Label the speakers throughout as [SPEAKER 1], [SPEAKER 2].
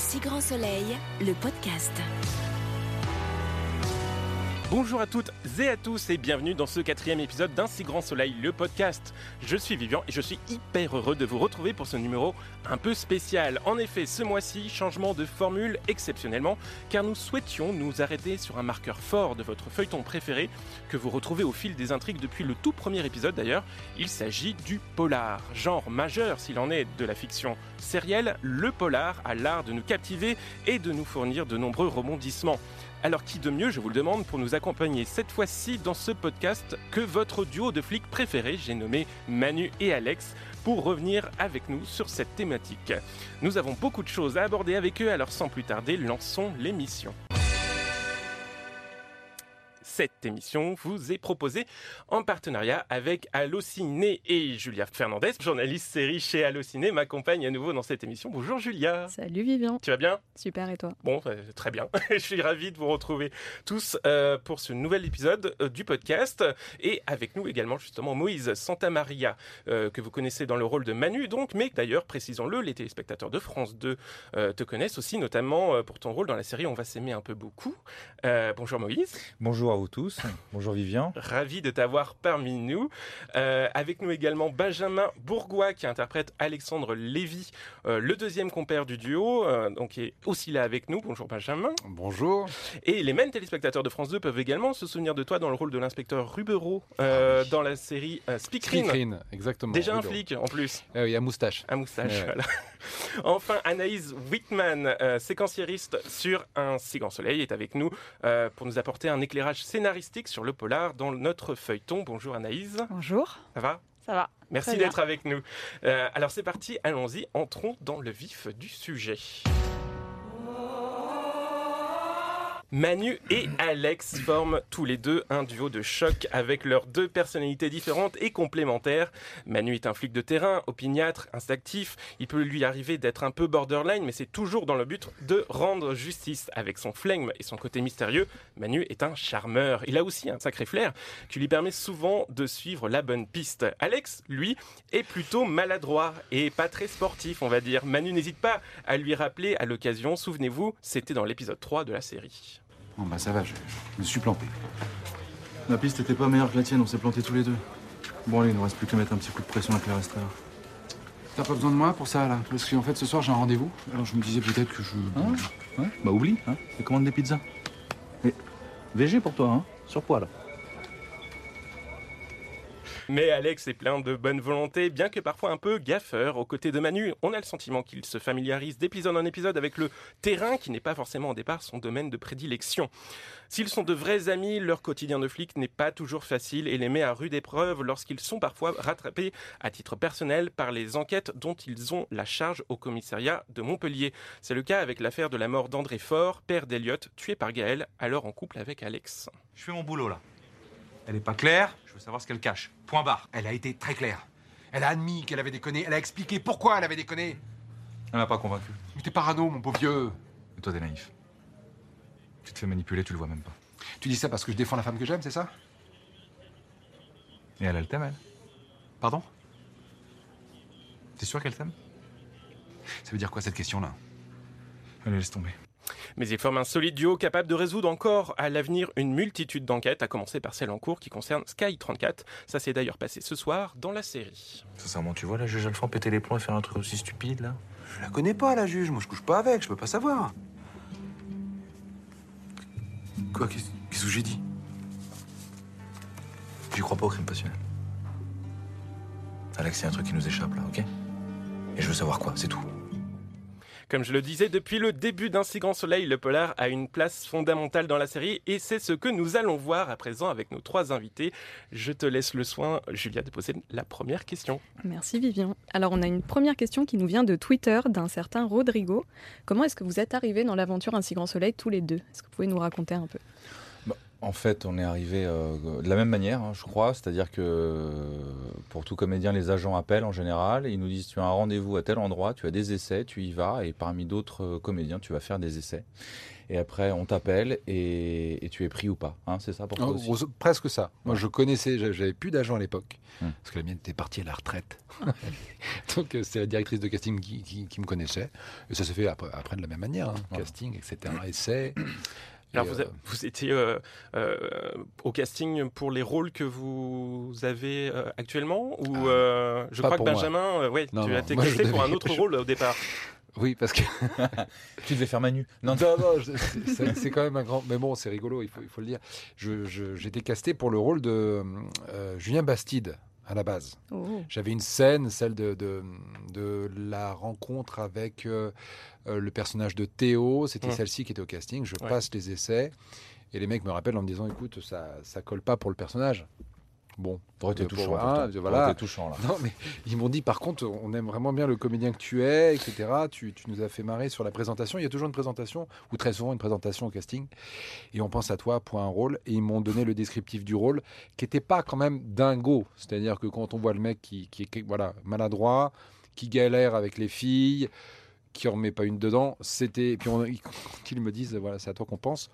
[SPEAKER 1] si grand soleil, le podcast.
[SPEAKER 2] Bonjour à toutes et à tous et bienvenue dans ce quatrième épisode d'Un si grand soleil, le podcast. Je suis Vivian et je suis hyper heureux de vous retrouver pour ce numéro un peu spécial. En effet, ce mois-ci, changement de formule exceptionnellement, car nous souhaitions nous arrêter sur un marqueur fort de votre feuilleton préféré, que vous retrouvez au fil des intrigues depuis le tout premier épisode d'ailleurs. Il s'agit du polar, genre majeur s'il en est de la fiction sérielle, le polar a l'art de nous captiver et de nous fournir de nombreux rebondissements. Alors qui de mieux, je vous le demande, pour nous accompagner cette fois-ci dans ce podcast que votre duo de flics préféré, j'ai nommé Manu et Alex, pour revenir avec nous sur cette thématique. Nous avons beaucoup de choses à aborder avec eux, alors sans plus tarder, lançons l'émission. Cette émission vous est proposée en partenariat avec Allociné et Julia Fernandez, journaliste série chez Allociné, m'accompagne à nouveau dans cette émission. Bonjour Julia.
[SPEAKER 3] Salut Vivian.
[SPEAKER 2] Tu vas bien?
[SPEAKER 3] Super et toi?
[SPEAKER 2] Bon, euh, très bien. Je suis ravi de vous retrouver tous euh, pour ce nouvel épisode euh, du podcast. Et avec nous également justement Moïse Santamaria, euh, que vous connaissez dans le rôle de Manu, donc, mais d'ailleurs, précisons-le, les téléspectateurs de France 2 euh, te connaissent aussi, notamment pour ton rôle dans la série On va s'aimer un peu beaucoup. Euh, bonjour Moïse.
[SPEAKER 4] Bonjour à vous tous. Bonjour Vivian.
[SPEAKER 2] Ravi de t'avoir parmi nous. Euh, avec nous également Benjamin Bourgois qui interprète Alexandre Lévy, euh, le deuxième compère du duo, euh, donc qui est aussi là avec nous. Bonjour Benjamin.
[SPEAKER 5] Bonjour.
[SPEAKER 2] Et les mêmes téléspectateurs de France 2 peuvent également se souvenir de toi dans le rôle de l'inspecteur Rubereau euh, dans la série euh, Speakerine.
[SPEAKER 5] Speakerine, exactement.
[SPEAKER 2] Déjà un
[SPEAKER 5] Oui,
[SPEAKER 2] flic en plus,
[SPEAKER 5] Ah oui, à moustache.
[SPEAKER 2] à moustache.
[SPEAKER 5] Ouais,
[SPEAKER 2] voilà. Enfin, Anaïs Whitman, euh, séquenciériste sur Un si grand soleil, est avec nous euh, pour nous apporter un éclairage scénaristique sur le polar dans notre feuilleton. Bonjour Anaïs,
[SPEAKER 3] Bonjour.
[SPEAKER 2] ça va?
[SPEAKER 3] Ça va
[SPEAKER 2] Merci d'être avec nous. Euh, alors c'est parti, allons-y, entrons dans le vif du sujet. Manu et Alex forment tous les deux un duo de choc avec leurs deux personnalités différentes et complémentaires. Manu est un flic de terrain, opiniâtre, instinctif. Il peut lui arriver d'être un peu borderline, mais c'est toujours dans le but de rendre justice. Avec son flegme et son côté mystérieux, Manu est un charmeur. Il a aussi un sacré flair qui lui permet souvent de suivre la bonne piste. Alex, lui, est plutôt maladroit et pas très sportif, on va dire. Manu n'hésite pas à lui rappeler à l'occasion, souvenez-vous, c'était dans l'épisode 3 de la série.
[SPEAKER 6] Bon bah ça va, je, je me suis planté. Ma piste était pas meilleure que la tienne, on s'est plantés tous les deux. Bon allez, il nous reste plus qu'à mettre un petit coup de pression avec les resteurs.
[SPEAKER 5] T'as pas besoin de moi pour ça, là? Parce qu'en fait, ce soir, j'ai un rendez-vous.
[SPEAKER 6] Alors je me disais peut-être que je...
[SPEAKER 4] Hein?
[SPEAKER 6] ouais Bah oublie, hein Et commande des pizzas. Mais VG pour toi, hein Surpoids là.
[SPEAKER 2] Mais Alex est plein de bonne volonté, bien que parfois un peu gaffeur. Aux côtés de Manu, on a le sentiment qu'il se familiarise d'épisode en épisode avec le terrain qui n'est pas forcément au départ son domaine de prédilection. S'ils sont de vrais amis, leur quotidien de flic n'est pas toujours facile et les met à rude épreuve lorsqu'ils sont parfois rattrapés à titre personnel par les enquêtes dont ils ont la charge au commissariat de Montpellier. C'est le cas avec l'affaire de la mort d'André Faure, père d'Eliott, tué par Gaël, alors en couple avec Alex.
[SPEAKER 7] Je fais mon boulot là. Elle est pas claire, veux savoir ce qu'elle cache. Point barre.
[SPEAKER 8] Elle a été très claire. Elle a admis qu'elle avait déconné. Elle a expliqué pourquoi elle avait déconné.
[SPEAKER 7] Elle m'a pas convaincu.
[SPEAKER 8] Mais t'es parano, mon beau vieux.
[SPEAKER 7] Et toi, t'es naïf. Tu te fais manipuler, tu le vois même pas.
[SPEAKER 8] Tu dis ça parce que je défends la femme que j'aime, c'est ça?
[SPEAKER 7] Et elle, elle t'aime, elle?
[SPEAKER 8] Pardon?
[SPEAKER 7] T'es sûr qu'elle t'aime?
[SPEAKER 8] Ça veut dire quoi cette question-là?
[SPEAKER 7] Allez, laisse tomber.
[SPEAKER 2] Mais ils forment un solide duo capable de résoudre encore à l'avenir une multitude d'enquêtes, à commencer par celle en cours qui concerne Sky 34. Ça s'est d'ailleurs passé ce soir dans la série.
[SPEAKER 9] Sincèrement, tu vois la juge Alphand péter les plombs et faire un truc aussi stupide là?
[SPEAKER 8] Je la connais pas, la juge. Moi, je couche pas avec. Je peux pas savoir.
[SPEAKER 9] Quoi? Qu'est-ce qu'est-ce que j'ai dit? J'y crois pas au crime passionnel? Alex, il y a un truc qui nous échappe là, ok? Et je veux savoir quoi, c'est tout.
[SPEAKER 2] Comme je le disais, depuis le début d'Un si grand soleil, le polar a une place fondamentale dans la série et c'est ce que nous allons voir à présent avec nos trois invités. Je te laisse le soin, Julia, de poser la première question.
[SPEAKER 3] Merci Vivian. Alors on a une première question qui nous vient de Twitter d'un certain Rodrigo. Comment est-ce que vous êtes arrivés dans l'aventure Un si grand soleil tous les deux? Est-ce que vous pouvez nous raconter un peu?
[SPEAKER 4] En fait, on est arrivé euh, de la même manière, hein, je crois. C'est-à-dire que euh, pour tout comédien, les agents appellent en général. Ils nous disent tu as un rendez-vous à tel endroit, tu as des essais, tu y vas. Et parmi d'autres euh, comédiens, tu vas faire des essais. Et après, on t'appelle et, et tu es pris ou pas. Hein, c'est ça pour toi
[SPEAKER 10] En
[SPEAKER 4] aussi
[SPEAKER 10] presque ça. Moi, je connaissais, j'a- j'avais plus d'agent à l'époque,
[SPEAKER 4] Hmm.
[SPEAKER 10] parce que la mienne était partie à la retraite. Donc, c'est la directrice de casting qui, qui- qui me connaissait. Et ça s'est fait après, après de la même manière, hein. Casting, etc. Essai.
[SPEAKER 2] Alors vous,
[SPEAKER 10] euh,
[SPEAKER 2] a- vous étiez euh, euh, au casting pour les rôles que vous avez euh, actuellement ou
[SPEAKER 10] Ah,
[SPEAKER 2] euh, je crois que. Benjamin, euh, ouais,
[SPEAKER 10] Non,
[SPEAKER 2] tu
[SPEAKER 10] non,
[SPEAKER 2] as été
[SPEAKER 10] je
[SPEAKER 2] casté pour un autre
[SPEAKER 10] je-
[SPEAKER 2] rôle au départ.
[SPEAKER 10] Oui, parce que
[SPEAKER 4] Tu devais faire Manu. Non,
[SPEAKER 10] Non, non, je- c'est- c'est c'est quand même un grand. Mais bon, c'est rigolo, il faut, il faut le dire. Je- je- J'étais casté pour le rôle de euh, Julien Bastide à la base.
[SPEAKER 3] Oh.
[SPEAKER 10] J'avais une scène, celle de, de, de la rencontre avec euh, euh, le personnage de Théo. C'était celle-ci qui était au casting. Je
[SPEAKER 2] Ouais.
[SPEAKER 10] passe les essais et les mecs me rappellent en me disant écoute, ça, ça colle pas pour le personnage. Bon,
[SPEAKER 4] T'aurais été touchant.
[SPEAKER 10] hein, voilà.
[SPEAKER 4] touchant là.
[SPEAKER 10] Non, mais ils m'ont dit, par contre, on aime vraiment bien le comédien que tu es, etc. Tu, tu nous as fait marrer sur la présentation. Il y a toujours une présentation, ou très souvent une présentation au casting. Et on pense à toi pour un rôle. Et ils m'ont donné le descriptif du rôle, qui n'était pas quand même dingo. C'est-à-dire que quand on voit le mec qui, qui est voilà, maladroit, qui galère avec les filles, qui en met pas une dedans, c'était. Et puis on, ils- quand ils me disent, voilà, c'est à toi qu'on pense.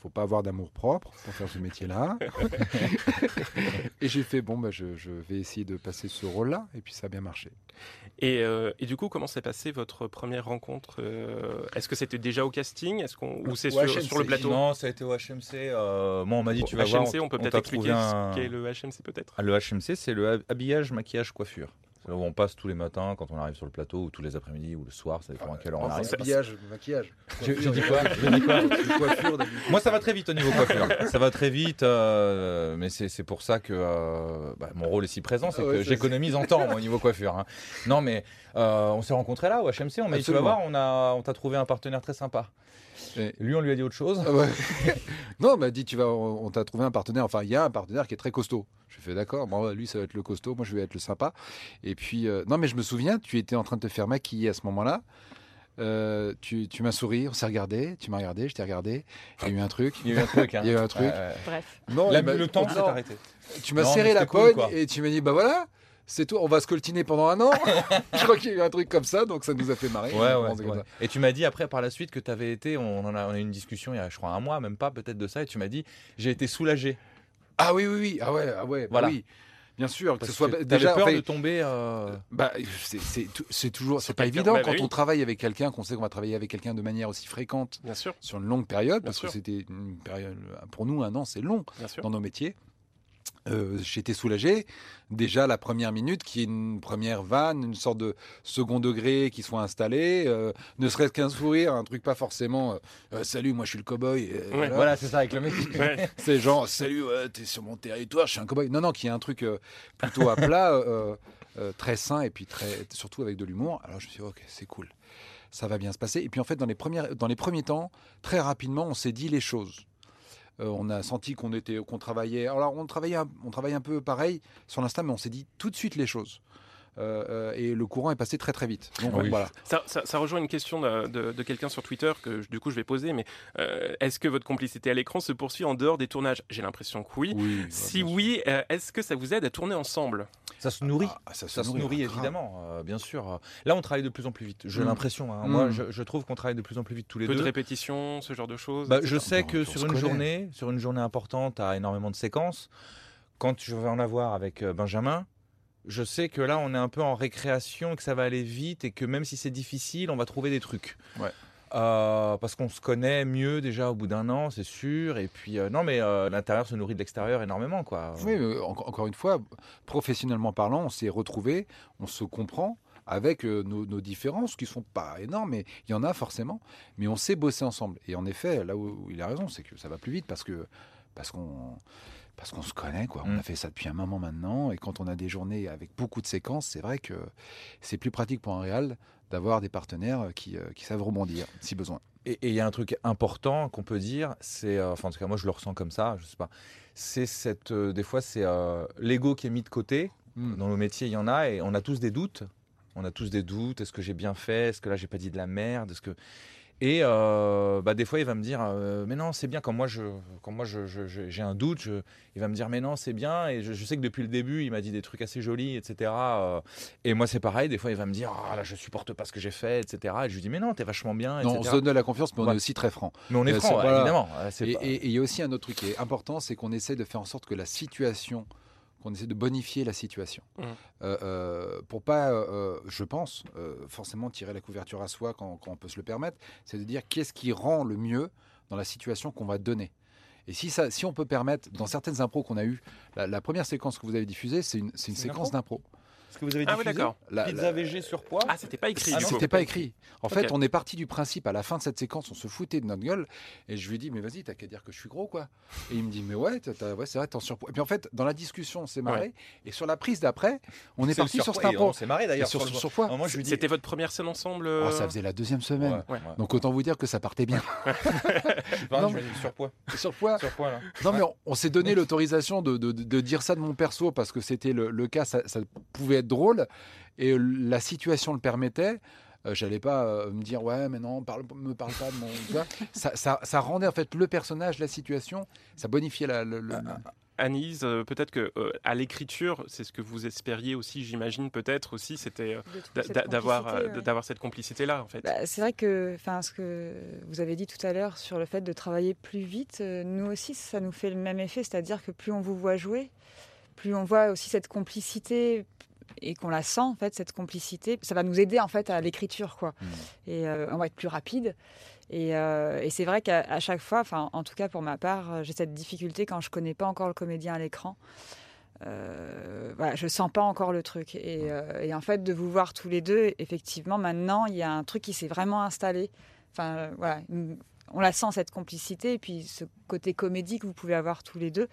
[SPEAKER 10] Il faut pas avoir d'amour propre pour faire ce métier-là. et j'ai fait bon, bah, je, je vais essayer de passer ce rôle-là, et puis ça a bien marché.
[SPEAKER 2] Et, euh, et du coup, comment s'est passée votre première rencontre euh, Est-ce que c'était déjà au casting? Est-ce qu'on ou c'est sur,
[SPEAKER 4] HMC.
[SPEAKER 2] sur le plateau?
[SPEAKER 4] Non, ça a été au HMC. euh, moi, on m'a dit tu vas
[SPEAKER 2] HMC,
[SPEAKER 4] voir.
[SPEAKER 2] on peut peut-être expliquer
[SPEAKER 4] un-
[SPEAKER 2] ce qu'est le HMC peut-être?
[SPEAKER 4] Ah, Le HMC, c'est le hab- habillage, maquillage, coiffure. Là où on passe tous les matins quand on arrive sur le plateau, ou tous les après-midi, ou le soir, ça dépend à quelle heure on arrive.
[SPEAKER 10] habillage, maquillage.
[SPEAKER 4] Je- je dis quoi Je dis quoi
[SPEAKER 10] Coiffure.
[SPEAKER 4] Moi, ça va très vite au niveau coiffure. ça va très vite, euh, mais c'est c'est pour ça que euh, bah, mon rôle est si présent, c'est
[SPEAKER 10] Ah ouais,
[SPEAKER 4] que j'économise en temps moi, au niveau coiffure. hein. Non, mais euh, on s'est rencontrés là au HMC. On m'a dit tu vas voir, on a, on t'a trouvé un partenaire très sympa.
[SPEAKER 10] Et-
[SPEAKER 4] Lui, on lui a dit autre chose.
[SPEAKER 10] Ah ouais. non, on m'a dit tu vas, on, on t'a trouvé un partenaire. Enfin, il y a un partenaire qui est très costaud. Je fais d'accord. Bon, lui, ça va être le costaud. Moi, je vais être le sympa. Et puis, euh, non, mais je me souviens, tu étais en train de te faire maquiller à ce moment-là. Euh, tu tu m'as souri, on s'est regardé, tu m'as regardé, je t'ai regardé. Il y a eu un truc.
[SPEAKER 4] Il y a eu un truc. hein.
[SPEAKER 10] Il y a eu un truc.
[SPEAKER 4] Ouais, ouais.
[SPEAKER 3] Bref.
[SPEAKER 10] Non,
[SPEAKER 4] La- le temps s'est arrêté.
[SPEAKER 10] Tu m'as serré la
[SPEAKER 4] cool,
[SPEAKER 10] et tu m'as dit bah voilà, c'est tout, on va se coltiner pendant un an. je crois qu'il y a eu un truc comme ça, donc ça nous a fait marrer.
[SPEAKER 4] Ouais, ouais. Et tu m'as dit après par la suite que tu avais été, on en a, on a eu une discussion il y a je crois un mois, même pas peut-être de ça, et tu m'as dit j'ai été soulagé.
[SPEAKER 10] Ah oui, oui, oui. Ah ouais, ah ouais. bah
[SPEAKER 4] Voilà.
[SPEAKER 10] oui. Bien sûr, que ce soit
[SPEAKER 4] que
[SPEAKER 10] déjà.
[SPEAKER 4] peur de tomber. euh,
[SPEAKER 10] Bah, c'est- toujours, c'est pas évident
[SPEAKER 2] bah,
[SPEAKER 10] quand on travaille avec quelqu'un, qu'on sait qu'on va travailler avec quelqu'un de manière aussi fréquente
[SPEAKER 2] Bien sûr,
[SPEAKER 10] sur une longue période,
[SPEAKER 2] Bien
[SPEAKER 10] parce
[SPEAKER 2] sûr.
[SPEAKER 10] que c'était une période, pour nous, un an, c'est long
[SPEAKER 2] bien sûr.
[SPEAKER 10] dans nos métiers. Euh, J'étais soulagé. Déjà, la première minute, qui est une première vanne, une sorte de second degré qui soit installé, euh, ne serait-ce qu'un sourire, un truc pas forcément euh, Euh, Salut, moi je suis le cow-boy. euh, voilà.
[SPEAKER 4] Voilà, c'est ça avec le mec.
[SPEAKER 2] Ouais.
[SPEAKER 10] C'est genre Salut, ouais, t'es sur mon territoire, je suis un cow-boy. Non, non, qui est un truc euh, plutôt à plat, euh, euh, très sain et puis très, surtout avec de l'humour. Alors je me suis dit, ok, c'est cool. Ça va bien se passer. Et puis en fait, dans les, premières, dans les premiers temps, très rapidement, on s'est dit les choses. Euh, on a senti qu'on était, qu'on travaillait. Alors on travaillait, un, on travaillait un peu pareil sur l'instant, mais on s'est dit tout de suite les choses. Euh, euh, et le courant est passé très très vite. Donc
[SPEAKER 4] Oui.
[SPEAKER 10] voilà.
[SPEAKER 2] Ça, ça- ça rejoint une question de, de- de quelqu'un sur Twitter que je- du coup je vais poser, mais euh, est-ce que votre complicité à l'écran se poursuit en dehors des tournages? J'ai l'impression que oui.
[SPEAKER 10] Oui,
[SPEAKER 2] Si oui, euh, est-ce que ça vous aide à tourner ensemble?
[SPEAKER 4] Ça se nourrit.
[SPEAKER 10] Ah, ça se
[SPEAKER 4] Ça se
[SPEAKER 10] nourrit,
[SPEAKER 4] nourrit
[SPEAKER 10] grave.
[SPEAKER 4] évidemment, euh, bien sûr. Là, on travaille de plus en plus vite. J'ai
[SPEAKER 10] Mm.
[SPEAKER 4] l'impression. hein.
[SPEAKER 10] Mm.
[SPEAKER 4] Moi, je, je trouve qu'on travaille de plus en plus vite tous les
[SPEAKER 2] Peu de
[SPEAKER 4] deux.
[SPEAKER 2] répétitions, ce genre de choses
[SPEAKER 4] Bah, je sais
[SPEAKER 10] Bon,
[SPEAKER 4] que
[SPEAKER 10] on
[SPEAKER 4] sur une
[SPEAKER 10] connaît.
[SPEAKER 4] journée, sur une journée importante, à énormément de séquences, quand je vais en avoir avec euh, Benjamin, je sais que là, on est un peu en récréation et que ça va aller vite et que même si c'est difficile, on va trouver des trucs.
[SPEAKER 10] Ouais.
[SPEAKER 4] Euh, parce qu'on se connaît mieux déjà au bout d'un an, c'est sûr. Et puis, euh, non, mais euh, l'intérieur se nourrit de l'extérieur énormément, quoi.
[SPEAKER 10] Oui, mais en- encore une fois, professionnellement parlant, on s'est retrouvés, on se comprend avec nos, nos différences qui sont pas énormes, mais il y en a forcément. Mais on sait bosser ensemble. Et en effet, là où, où il a raison, c'est que ça va plus vite parce que parce qu'on parce qu'on se connaît, quoi. On
[SPEAKER 4] Mm.
[SPEAKER 10] a fait ça depuis un moment maintenant, et quand on a des journées avec beaucoup de séquences, c'est vrai que c'est plus pratique pour un réal d'avoir des partenaires qui, euh, qui savent rebondir si besoin.
[SPEAKER 4] Et il y a un truc important qu'on peut dire, c'est, euh, enfin en tout cas moi je le ressens comme ça, je sais pas, c'est cette, euh, des fois c'est euh, l'ego qui est mis de côté.
[SPEAKER 10] Mm.
[SPEAKER 4] Dans nos métiers il y en a et on a tous des doutes. On a tous des doutes. Est-ce que j'ai bien fait? Est-ce que là j'ai pas dit de la merde? Est-ce que Et euh, bah, des fois, il va me dire, euh, mais non, c'est bien. Quand moi, je, quand moi, je, je- je- j'ai un doute, il va me dire, mais non, c'est bien. Et je, sais que depuis le début, il m'a dit des trucs assez jolis, etc. euh, et moi, c'est pareil. Des fois, il va me dire, ah là, je supporte pas ce que j'ai fait, etc. Et je lui dis, mais non, t'es vachement bien,
[SPEAKER 10] Non, on se donne de la confiance, mais on
[SPEAKER 4] Ouais.
[SPEAKER 10] est aussi très franc.
[SPEAKER 4] Mais on est franc, ouais, évidemment. Pas-
[SPEAKER 10] et il y a aussi un autre truc qui est important, c'est qu'on essaie de faire en sorte que la situation, qu'on essaie de bonifier la situation.
[SPEAKER 2] Mhm.
[SPEAKER 10] Euh, euh, pour pas, euh, je pense, forcément tirer la couverture à soi quand, quand on peut se le permettre, c'est de dire qu'est-ce qui rend le mieux dans la situation qu'on va donner. Et si, ça, si on peut permettre, dans certaines impros qu'on a eues, la, la première séquence que vous avez diffusée, une, C'est une séquence d'impro.
[SPEAKER 4] Ce que vous avez
[SPEAKER 2] Ah oui, d'accord.
[SPEAKER 10] La-
[SPEAKER 4] Pizza
[SPEAKER 10] la-
[SPEAKER 4] VG sur poids.
[SPEAKER 2] Ah, c'était pas écrit
[SPEAKER 4] Ah.
[SPEAKER 10] C'était pas écrit. En fait, on est parti du principe, à la fin de cette séquence, on se foutait de notre gueule. Et je lui ai dit, mais vas-y, t'as qu'à dire que je suis gros, quoi. Et il me dit, mais ouais, c'est vrai, t'es en surpoids. Et puis en fait, dans la discussion, on s'est marré. Et sur la prise d'après, on est,
[SPEAKER 4] le
[SPEAKER 10] parti sur
[SPEAKER 4] surpoids.
[SPEAKER 10] cet
[SPEAKER 4] Et
[SPEAKER 10] impro.
[SPEAKER 4] On s'est marré d'ailleurs
[SPEAKER 10] sur-
[SPEAKER 4] le-
[SPEAKER 10] sur quoi
[SPEAKER 4] Moi, je lui dis.
[SPEAKER 2] C'était votre première scène ensemble
[SPEAKER 10] Oh,
[SPEAKER 2] euh,
[SPEAKER 10] ça faisait la deuxième semaine.
[SPEAKER 4] Ouais, ouais.
[SPEAKER 10] Donc autant vous dire que ça partait bien. Non, mais-
[SPEAKER 4] dis surpoids.
[SPEAKER 10] Surpoids.
[SPEAKER 4] Surpoids, là.
[SPEAKER 10] Non, mais on, on s'est donné l'autorisation de, de- de dire ça de mon perso parce que c'était le, le cas, ça, ça pouvait être drôle. Et euh, la situation le permettait. Euh, J'allais pas euh, me dire ouais mais non parle, me parle pas de mon ça, ça, ça rendait en fait le personnage la situation ça bonifiait la, le, le-
[SPEAKER 2] Anise, euh, peut-être que euh, à l'écriture, c'est ce que vous espériez aussi, j'imagine, peut-être aussi, c'était euh,
[SPEAKER 11] cette
[SPEAKER 2] d'avoir
[SPEAKER 11] complicité,
[SPEAKER 2] d'avoir cette complicité-là, en fait.
[SPEAKER 11] Bah, c'est vrai que, enfin, ce que vous avez dit tout à l'heure sur le fait de travailler plus vite, euh, nous aussi, ça nous fait le même effet, c'est-à-dire que plus on vous voit jouer, plus on voit aussi cette complicité et qu'on la sent en fait cette complicité, ça va nous aider en fait à l'écriture quoi. Et euh, on va être plus rapide. Et, euh, et c'est vrai qu'à chaque fois, enfin, en tout cas pour ma part, euh, j'ai cette difficulté quand je connais pas encore le comédien à l'écran. Euh, voilà, je sens pas encore le truc. Et, et en fait, de vous voir tous les deux, effectivement, maintenant, il y a un truc qui s'est vraiment installé. Enfin, voilà, une- on la sent cette complicité et puis ce côté comédie que vous pouvez avoir tous les deux.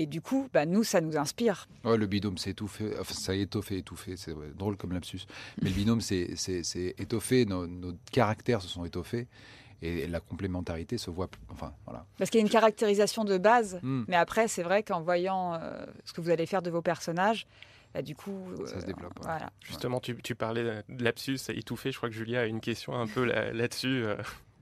[SPEAKER 11] Et du coup, bah, nous, ça nous inspire.
[SPEAKER 10] Ouais, le binôme s'est étouffé, enfin, ça a étoffé, étouffé, c'est drôle comme lapsus. Mais le binôme s'est c'est- c'est étoffé, nos, nos caractères se sont étoffés et la complémentarité se voit. Enfin, voilà.
[SPEAKER 11] Parce qu'il y a une caractérisation de base,
[SPEAKER 10] Mm.
[SPEAKER 11] mais après, c'est vrai qu'en voyant euh, ce que vous allez faire de vos personnages, bah, du coup,
[SPEAKER 10] Ça se développe, ouais.
[SPEAKER 11] Voilà.
[SPEAKER 2] Justement, tu, tu parlais de lapsus étouffé. Je crois que Julia a une question un peu là- là-dessus. euh.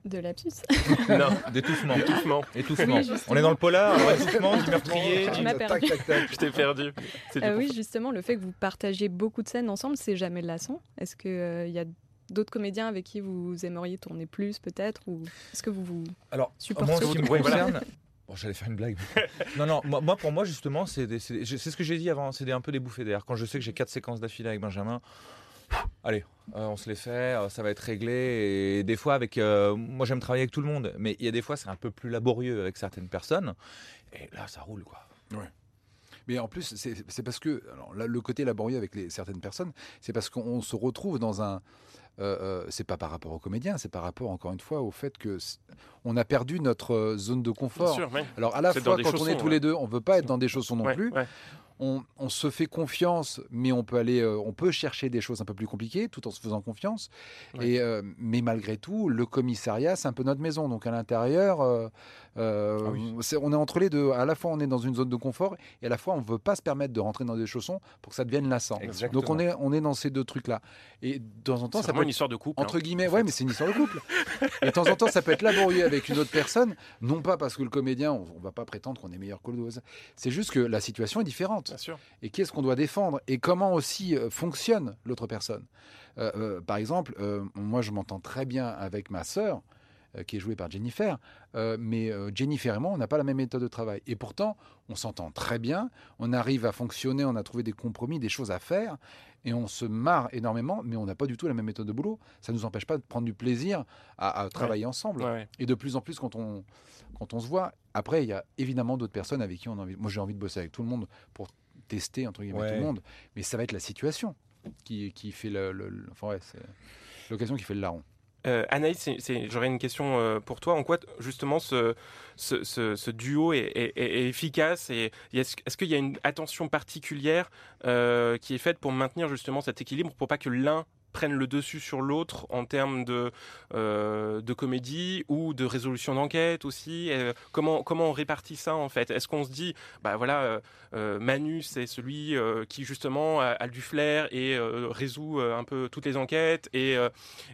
[SPEAKER 3] De lapsus.
[SPEAKER 2] non,
[SPEAKER 4] D'étouffement.
[SPEAKER 2] étouffement.
[SPEAKER 4] Étouffement.
[SPEAKER 3] Oui.
[SPEAKER 4] On est dans le polar, alors étouffement, du meurtrier.
[SPEAKER 3] Tu m'as perdu.
[SPEAKER 2] Je t'ai perdu.
[SPEAKER 3] Euh, oui, justement, le fait que vous partagez beaucoup de scènes ensemble, c'est jamais lassant. Est-ce qu'il y a d'autres comédiens avec qui vous aimeriez tourner plus, peut-être Ou est-ce que vous vous
[SPEAKER 4] Alors,
[SPEAKER 3] supportez
[SPEAKER 4] moi, ce qui me concerne. Bon, j'allais faire une blague. non, non, moi, moi, pour moi, justement, c'est ce que j'ai dit avant, c'est des- un peu des bouffées d'air. Quand je sais que j'ai quatre séquences d'affilée avec Benjamin, allez, euh, on se les fait, euh, ça va être réglé. Et des fois, avec. euh, moi, j'aime travailler avec tout le monde, mais il y a des fois, c'est un peu plus laborieux avec certaines personnes. Et là, ça roule, quoi.
[SPEAKER 10] Mais en plus, c'est parce que alors, là, le côté laborieux avec les, certaines personnes, c'est parce qu'on se retrouve dans un. c'est pas par rapport aux comédiens, c'est par rapport encore une fois au fait que on a perdu notre zone de
[SPEAKER 2] Bien
[SPEAKER 10] confort.
[SPEAKER 2] sûr, ouais.
[SPEAKER 10] Alors à la fois quand on est tous
[SPEAKER 2] ouais.
[SPEAKER 10] les deux, on veut pas être dans des chaussons non
[SPEAKER 2] Ouais,
[SPEAKER 10] plus. On, on se fait confiance, mais on peut aller, euh, on peut chercher des choses un peu plus compliquées tout en se faisant confiance. Et euh, mais malgré tout, le commissariat c'est un peu notre maison. Donc à l'intérieur, euh,
[SPEAKER 4] Ah oui.
[SPEAKER 10] on est entre les deux. À la fois on est dans une zone de confort et à la fois on veut pas se permettre de rentrer dans des chaussons pour que ça devienne lassant.
[SPEAKER 4] Exactement.
[SPEAKER 10] Donc on est on est dans ces deux trucs là. Et de temps en temps ça peut
[SPEAKER 2] une
[SPEAKER 10] être
[SPEAKER 2] histoire de couple.
[SPEAKER 10] entre
[SPEAKER 2] hein.
[SPEAKER 10] guillemets, ouais, mais c'est une histoire de couple. Et de temps en temps, ça peut être laborieux avec une autre personne, non pas parce que le comédien, on, on va pas prétendre qu'on est meilleur que l'autre. C'est juste que la situation est différente. Et qu'est-ce qu'on doit défendre Et comment aussi euh, fonctionne l'autre personne Euh, euh, Par exemple, euh, moi, je m'entends très bien avec ma sœur, qui est jouée par Jennifer, mais Jennifer et moi, on n'a pas la même méthode de travail. Et pourtant, on s'entend très bien, on arrive à fonctionner, on a trouvé des compromis, des choses à faire, et on se marre énormément, mais on n'a pas du tout la même méthode de boulot. Ça ne nous empêche pas de prendre du plaisir à, à travailler ensemble.
[SPEAKER 2] Ouais, ouais.
[SPEAKER 10] Et de plus en plus, quand on, quand on se voit, après, il y a évidemment d'autres personnes avec qui on a envie. Moi, j'ai envie de bosser avec tout le monde pour tester, entre guillemets, tout le monde. Mais ça va être la situation qui, qui fait le. le- le- enfin, ouais, c'est l'occasion qui fait le larron.
[SPEAKER 2] Euh, Anaïs, j'aurais une question euh, pour toi. En quoi, justement, ce, duo est, efficace et est-ce qu'il y a une attention particulière euh, qui est faite pour maintenir justement cet équilibre, pour pas que l'un prennent le dessus sur l'autre en termes de, euh, de comédie ou de résolution d'enquête aussi Euh, comment, comment on répartit ça en fait? Est-ce qu'on se dit, bah voilà, euh, euh, Manu c'est celui qui justement a, du flair et résout un peu toutes les enquêtes et,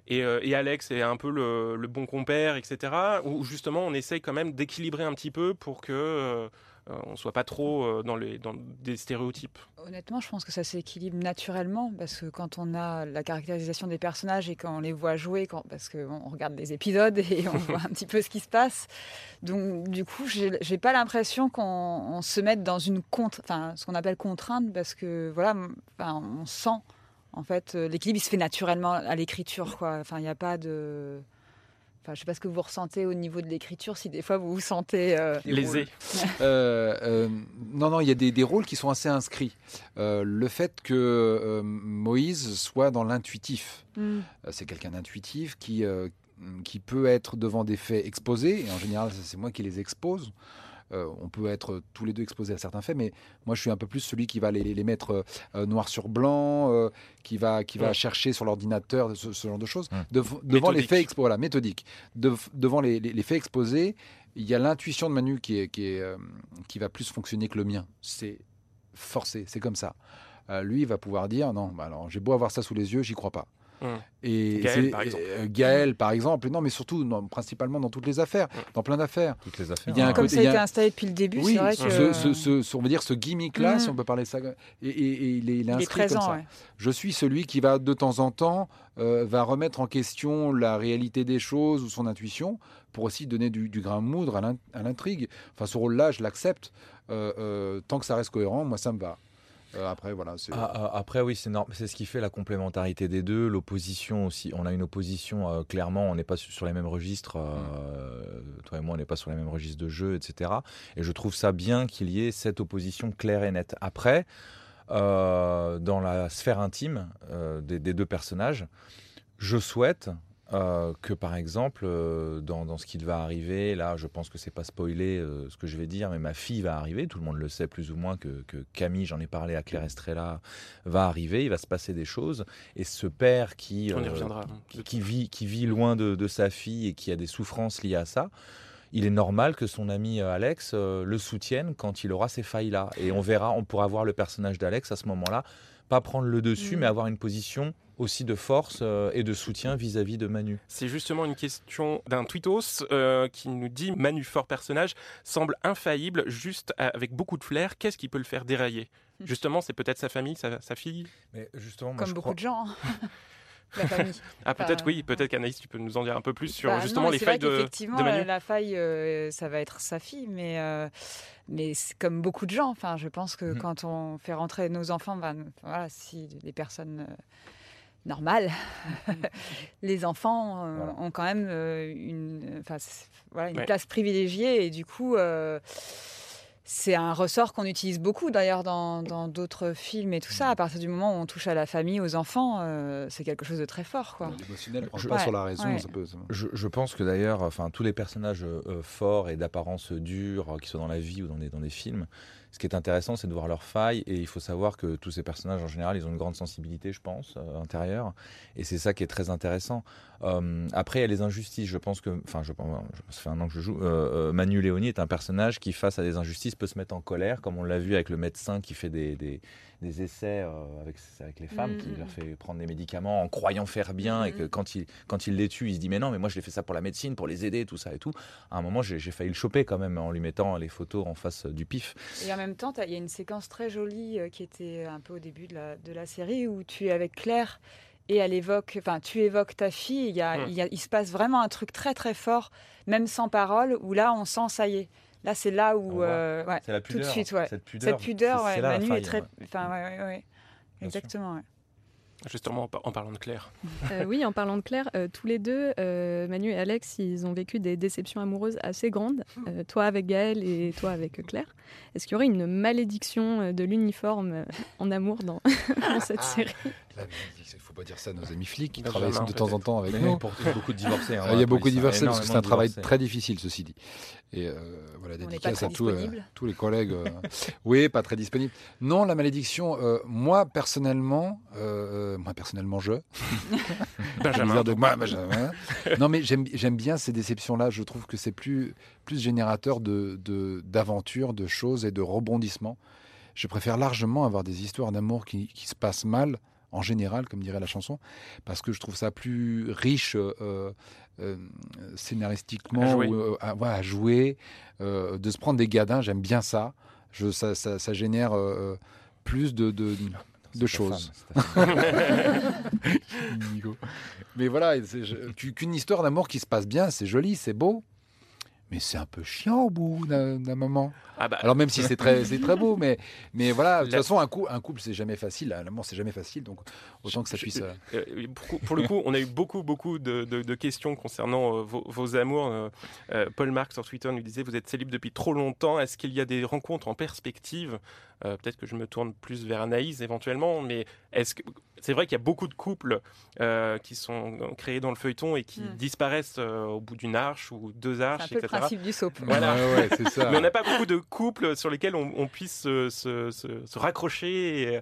[SPEAKER 2] et, Alex est un peu le bon compère, etc. Ou justement on essaye quand même d'équilibrer un petit peu pour que euh, on soit pas trop euh, dans, les, dans des stéréotypes.
[SPEAKER 11] Honnêtement, je pense que ça s'équilibre naturellement parce que quand on a la caractérisation des personnages et quand on les voit jouer, quand, parce qu'on regarde des épisodes et on voit un petit peu ce qui se passe, donc du coup, j'ai pas l'impression qu'on on se mette dans une contre, enfin ce qu'on appelle contrainte parce que voilà, on sent en fait euh, l'équilibre il se fait naturellement à l'écriture quoi. Enfin, il n'y a pas de Enfin, je sais pas ce que vous ressentez au niveau de l'écriture, si des fois vous vous sentez euh,
[SPEAKER 2] Lésé.
[SPEAKER 10] Euh, euh, non, non, il y a des, des rôles qui sont assez inscrits. Euh, le fait que euh, Moïse soit dans l'intuitif,
[SPEAKER 11] Mm.
[SPEAKER 10] Euh, c'est quelqu'un d'intuitif qui, euh, qui peut être devant des faits exposés, et en général, c'est moi qui les expose. Euh, on peut être tous les deux exposés à certains faits, mais moi je suis un peu plus celui qui va les, les mettre euh, noir sur blanc, euh, qui va, qui va chercher sur l'ordinateur, ce, ce genre de choses.
[SPEAKER 4] Hum.
[SPEAKER 10] Dev- devant les faits exposés, voilà, méthodique. Dev- devant les, les- les faits exposés, il y a l'intuition de Manu qui, est, qui, est, euh, qui va plus fonctionner que le mien. C'est forcé, c'est comme ça. Euh, lui, il va pouvoir dire non, bah alors j'ai beau avoir ça sous les yeux, j'y crois pas. Et
[SPEAKER 2] Gaël,
[SPEAKER 10] c'est-
[SPEAKER 2] par exemple.
[SPEAKER 10] euh, Gaël, par exemple, non, mais surtout, non, principalement dans toutes les affaires,
[SPEAKER 2] Hum.
[SPEAKER 10] dans plein d'affaires.
[SPEAKER 4] Toutes les affaires.
[SPEAKER 10] Il y a un
[SPEAKER 11] comme
[SPEAKER 10] côté-
[SPEAKER 11] ça a été installé depuis le début,
[SPEAKER 10] Oui,
[SPEAKER 11] c'est vrai
[SPEAKER 10] ce,
[SPEAKER 11] que
[SPEAKER 10] ce- ce- ce- on va dire ce gimmick-là,
[SPEAKER 11] Mhm.
[SPEAKER 10] si on peut parler ça, et, et- et il est, il est
[SPEAKER 11] il est
[SPEAKER 10] inscrit
[SPEAKER 11] présent.
[SPEAKER 10] comme ça.
[SPEAKER 11] ouais.
[SPEAKER 10] Je suis celui qui va de temps en temps euh, va remettre en question la réalité des choses ou son intuition pour aussi donner du, du grain de moudre à l'in- à l'intrigue. Enfin, ce rôle-là, je l'accepte. Euh, euh, tant que ça reste cohérent, moi, ça me va. Euh, après, voilà.
[SPEAKER 4] Ah, ah, après, oui, c'est norm- c'est ce qui fait la complémentarité des deux. L'opposition aussi. On a une opposition, euh, clairement, on n'est pas su- sur les mêmes registres. euh, Toi et moi, on n'est pas sur les mêmes registres de jeu, etc. Et je trouve ça bien qu'il y ait cette opposition claire et nette. Après, dans la sphère intime des, des deux personnages, je souhaite euh, que, par exemple, euh, dans, dans ce qui va arriver, là, je pense que c'est pas spoilé euh, ce que je vais dire, mais ma fille va arriver. Tout le monde le sait plus ou moins que, que Camille, j'en ai parlé à Claire Estrella, va arriver. Il va se passer des choses. Et ce père qui,
[SPEAKER 2] On y reviendra.
[SPEAKER 4] qui, qui vit, qui vit loin de, de sa fille et qui a des souffrances liées à ça, il est normal que son ami Alex le soutienne quand il aura ces failles-là. Et on verra, on pourra voir le personnage d'Alex à ce moment-là, pas prendre le dessus,
[SPEAKER 11] Mm.
[SPEAKER 4] mais avoir une position aussi de force euh, et de soutien vis-à-vis de Manu.
[SPEAKER 2] C'est justement une question d'un tweetos euh, qui nous dit Manu fort personnage semble infaillible, juste avec beaucoup de flair. Qu'est-ce qui peut le faire dérailler? Justement, c'est peut-être sa famille, sa, sa fille?
[SPEAKER 4] Mais justement,
[SPEAKER 11] Comme beaucoup de gens. hein. La famille.
[SPEAKER 2] Ah peut-être
[SPEAKER 11] Enfin,
[SPEAKER 2] oui, peut-être qu'Anaïs, tu peux nous en dire un peu plus sur
[SPEAKER 11] Bah,
[SPEAKER 2] justement
[SPEAKER 11] non,
[SPEAKER 2] les failles
[SPEAKER 11] vrai
[SPEAKER 2] de,
[SPEAKER 11] qu'effectivement,
[SPEAKER 2] de
[SPEAKER 11] la,
[SPEAKER 2] Manu.
[SPEAKER 11] la faille, euh, ça va être sa fille, mais, euh, mais comme beaucoup de gens. Enfin, je pense que
[SPEAKER 4] Mhm.
[SPEAKER 11] quand on fait rentrer nos enfants, ben, voilà, si les personnes euh, normales, les enfants euh,
[SPEAKER 4] Voilà.
[SPEAKER 11] ont quand même euh, une, voilà, une
[SPEAKER 2] Ouais.
[SPEAKER 11] place privilégiée et du coup. euh, c'est un ressort qu'on utilise beaucoup d'ailleurs dans d'autres films et tout ça. À partir du moment où on touche à la famille, aux enfants, euh, c'est quelque chose de très fort. Quoi.
[SPEAKER 10] L'émotionnel prend
[SPEAKER 4] Je-
[SPEAKER 10] pas
[SPEAKER 11] Ouais,
[SPEAKER 10] sur la raison.
[SPEAKER 11] ouais.
[SPEAKER 10] Ça peut, ça-
[SPEAKER 4] Je, je pense que d'ailleurs, enfin, tous les personnages forts et d'apparence dure, qu'ils soient dans la vie ou dans des, dans des films, ce qui est intéressant, c'est de voir leurs failles. Et il faut savoir que tous ces personnages, en général, ils ont une grande sensibilité, je pense, euh, intérieure. Et c'est ça qui est très intéressant. Euh, après, il y a les injustices. Je pense que, enfin, je, je- ça fait un an que je joue. euh, Manu Léoni est un personnage qui, face à des injustices, peut se mettre en colère, comme on l'a vu avec le médecin qui fait des, des, des essais avec, avec les femmes,
[SPEAKER 11] Mm,
[SPEAKER 4] qui
[SPEAKER 11] mm,
[SPEAKER 4] leur
[SPEAKER 11] mm.
[SPEAKER 4] fait prendre des médicaments en croyant faire bien, et que
[SPEAKER 11] Mm, mm.
[SPEAKER 4] quand il, quand il les tue, il se dit mais non, mais moi je l'ai fait ça pour la médecine, pour les aider, tout ça et tout. À un moment, j'ai failli le choper quand même en lui mettant les photos en face du pif.
[SPEAKER 11] Et même temps, il y a une séquence très jolie euh, qui était un peu au début de la, de la série où tu es avec Claire et elle évoque, enfin, tu évoques ta fille. Il, y a, il, y a- il se passe vraiment un truc très très fort, même sans parole, où là on sent ça y est. Là, c'est là où, euh, ouais, tout de suite, ouais.
[SPEAKER 4] Cette pudeur,
[SPEAKER 11] Cette pudeur, ouais, Manu est très, enfin, ouais, ouais, exactement. ouais.
[SPEAKER 2] Justement, en, par- en parlant de Claire.
[SPEAKER 3] Euh, oui, en parlant de Claire, euh, tous les deux, euh, Manu et Alex, ils ont vécu des déceptions amoureuses assez grandes. Euh, toi avec Gaël et toi avec Claire. Est-ce qu'il y aurait une malédiction de l'uniforme en amour dans, dans cette série?
[SPEAKER 10] Il faut pas dire ça à nos amis flics qui travaillent de temps en temps avec
[SPEAKER 4] Mais
[SPEAKER 10] nous.
[SPEAKER 4] pour- il y a beaucoup de divorcés. hein,
[SPEAKER 10] il y a beaucoup de divorcés parce que c'est un travail très difficile, ceci dit. Et euh, voilà, dédicace à tous, euh, tous les collègues. euh, oui, pas très disponible. Non, la malédiction, euh, moi personnellement, euh, moi personnellement, je.
[SPEAKER 2] Benjamin.
[SPEAKER 10] Bizarre de moi, Benjamin. non, mais j'aime bien ces déceptions-là. Je trouve que c'est plus, plus générateur de- de- d'aventures, de, choses et de rebondissements. Je préfère largement avoir des histoires d'amour qui, qui se passent mal, en général, comme dirait la chanson, parce que je trouve ça plus riche euh, euh, scénaristiquement,
[SPEAKER 2] À jouer.
[SPEAKER 10] ou, euh, à, ouais, à jouer, de se prendre des gadins, j'aime bien ça. Je, ça, ça, ça génère plus de, de, de
[SPEAKER 4] C'est ta
[SPEAKER 10] choses. Mais voilà, qu'une histoire d'amour qui se passe bien, c'est joli, c'est beau. Mais c'est un peu chiant au bout d'un moment.
[SPEAKER 2] Ah bah,
[SPEAKER 10] Alors même si c'est très, très beau, mais, mais voilà, de toute façon, un, coup, un couple, c'est jamais facile. L'amour, c'est jamais facile. Donc autant que ça puisse... euh,
[SPEAKER 2] Euh, pour, pour le coup, on a eu beaucoup, beaucoup de, de- de questions concernant euh, vos, vos amours. Euh, euh, Paul Marc sur Twitter nous disait Vous êtes célib depuis trop longtemps. Est-ce qu'il y a des rencontres en perspective? Euh, Peut-être que je me tourne plus vers Anaïs éventuellement, mais est-ce que. C'est vrai qu'il y a beaucoup de couples euh, qui sont créés dans le feuilleton et qui
[SPEAKER 11] Mm.
[SPEAKER 2] disparaissent euh, au bout d'une arche ou deux
[SPEAKER 11] C'est un
[SPEAKER 2] arches,
[SPEAKER 11] peu le
[SPEAKER 2] etc.
[SPEAKER 11] principe du soap.
[SPEAKER 2] Voilà.
[SPEAKER 10] Ouais, ouais, c'est ça.
[SPEAKER 2] Mais on n'a pas beaucoup de couples sur lesquels on, on puisse se, se- se- se raccrocher. Et,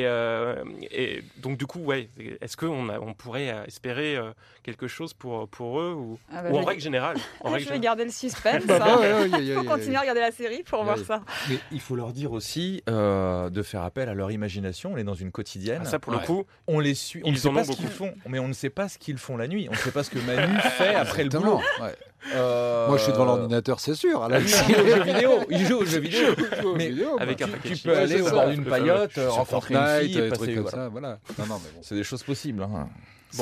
[SPEAKER 2] et, euh, et donc, du coup, ouais, est-ce qu'on on pourrait euh, espérer euh, quelque chose pour, pour eux ou,
[SPEAKER 11] Ah bah,
[SPEAKER 2] ou en règle générale en
[SPEAKER 11] Je
[SPEAKER 2] règle
[SPEAKER 11] vais
[SPEAKER 2] générale.
[SPEAKER 11] garder le suspense.
[SPEAKER 10] Bah,
[SPEAKER 11] hein.
[SPEAKER 10] ouais, ouais,
[SPEAKER 11] Faut continuer à regarder la série pour voir ça.
[SPEAKER 4] Mais il faut leur dire aussi euh, de faire appel à leur imagination. On est dans une quotidienne.
[SPEAKER 2] Ah, ça, pour
[SPEAKER 10] Ouais.
[SPEAKER 2] le coup,
[SPEAKER 4] On les suit. On
[SPEAKER 2] Ils
[SPEAKER 4] ne sait pas ce qu'ils font, mais on ne sait pas ce qu'ils font la nuit. On ne sait pas ce que Manu fait après le boulot.
[SPEAKER 10] ouais.
[SPEAKER 4] Euh,
[SPEAKER 10] Moi, je suis devant l'ordinateur, c'est sûr. à la
[SPEAKER 4] Il joue aux jeux vidéo. Il joue aux jeux vidéo.
[SPEAKER 10] Je joue aux
[SPEAKER 4] Mais
[SPEAKER 10] vidéos,
[SPEAKER 2] avec
[SPEAKER 10] moi.
[SPEAKER 2] un paquet
[SPEAKER 4] Tu
[SPEAKER 2] de
[SPEAKER 4] peux aller au bord d'une paillote, rencontrer une
[SPEAKER 10] Fortnite,
[SPEAKER 4] fille, et
[SPEAKER 10] des
[SPEAKER 4] passer.
[SPEAKER 10] trucs comme
[SPEAKER 4] voilà.
[SPEAKER 10] ça, voilà. Non, non, mais bon,
[SPEAKER 4] C'est des choses possibles. hein.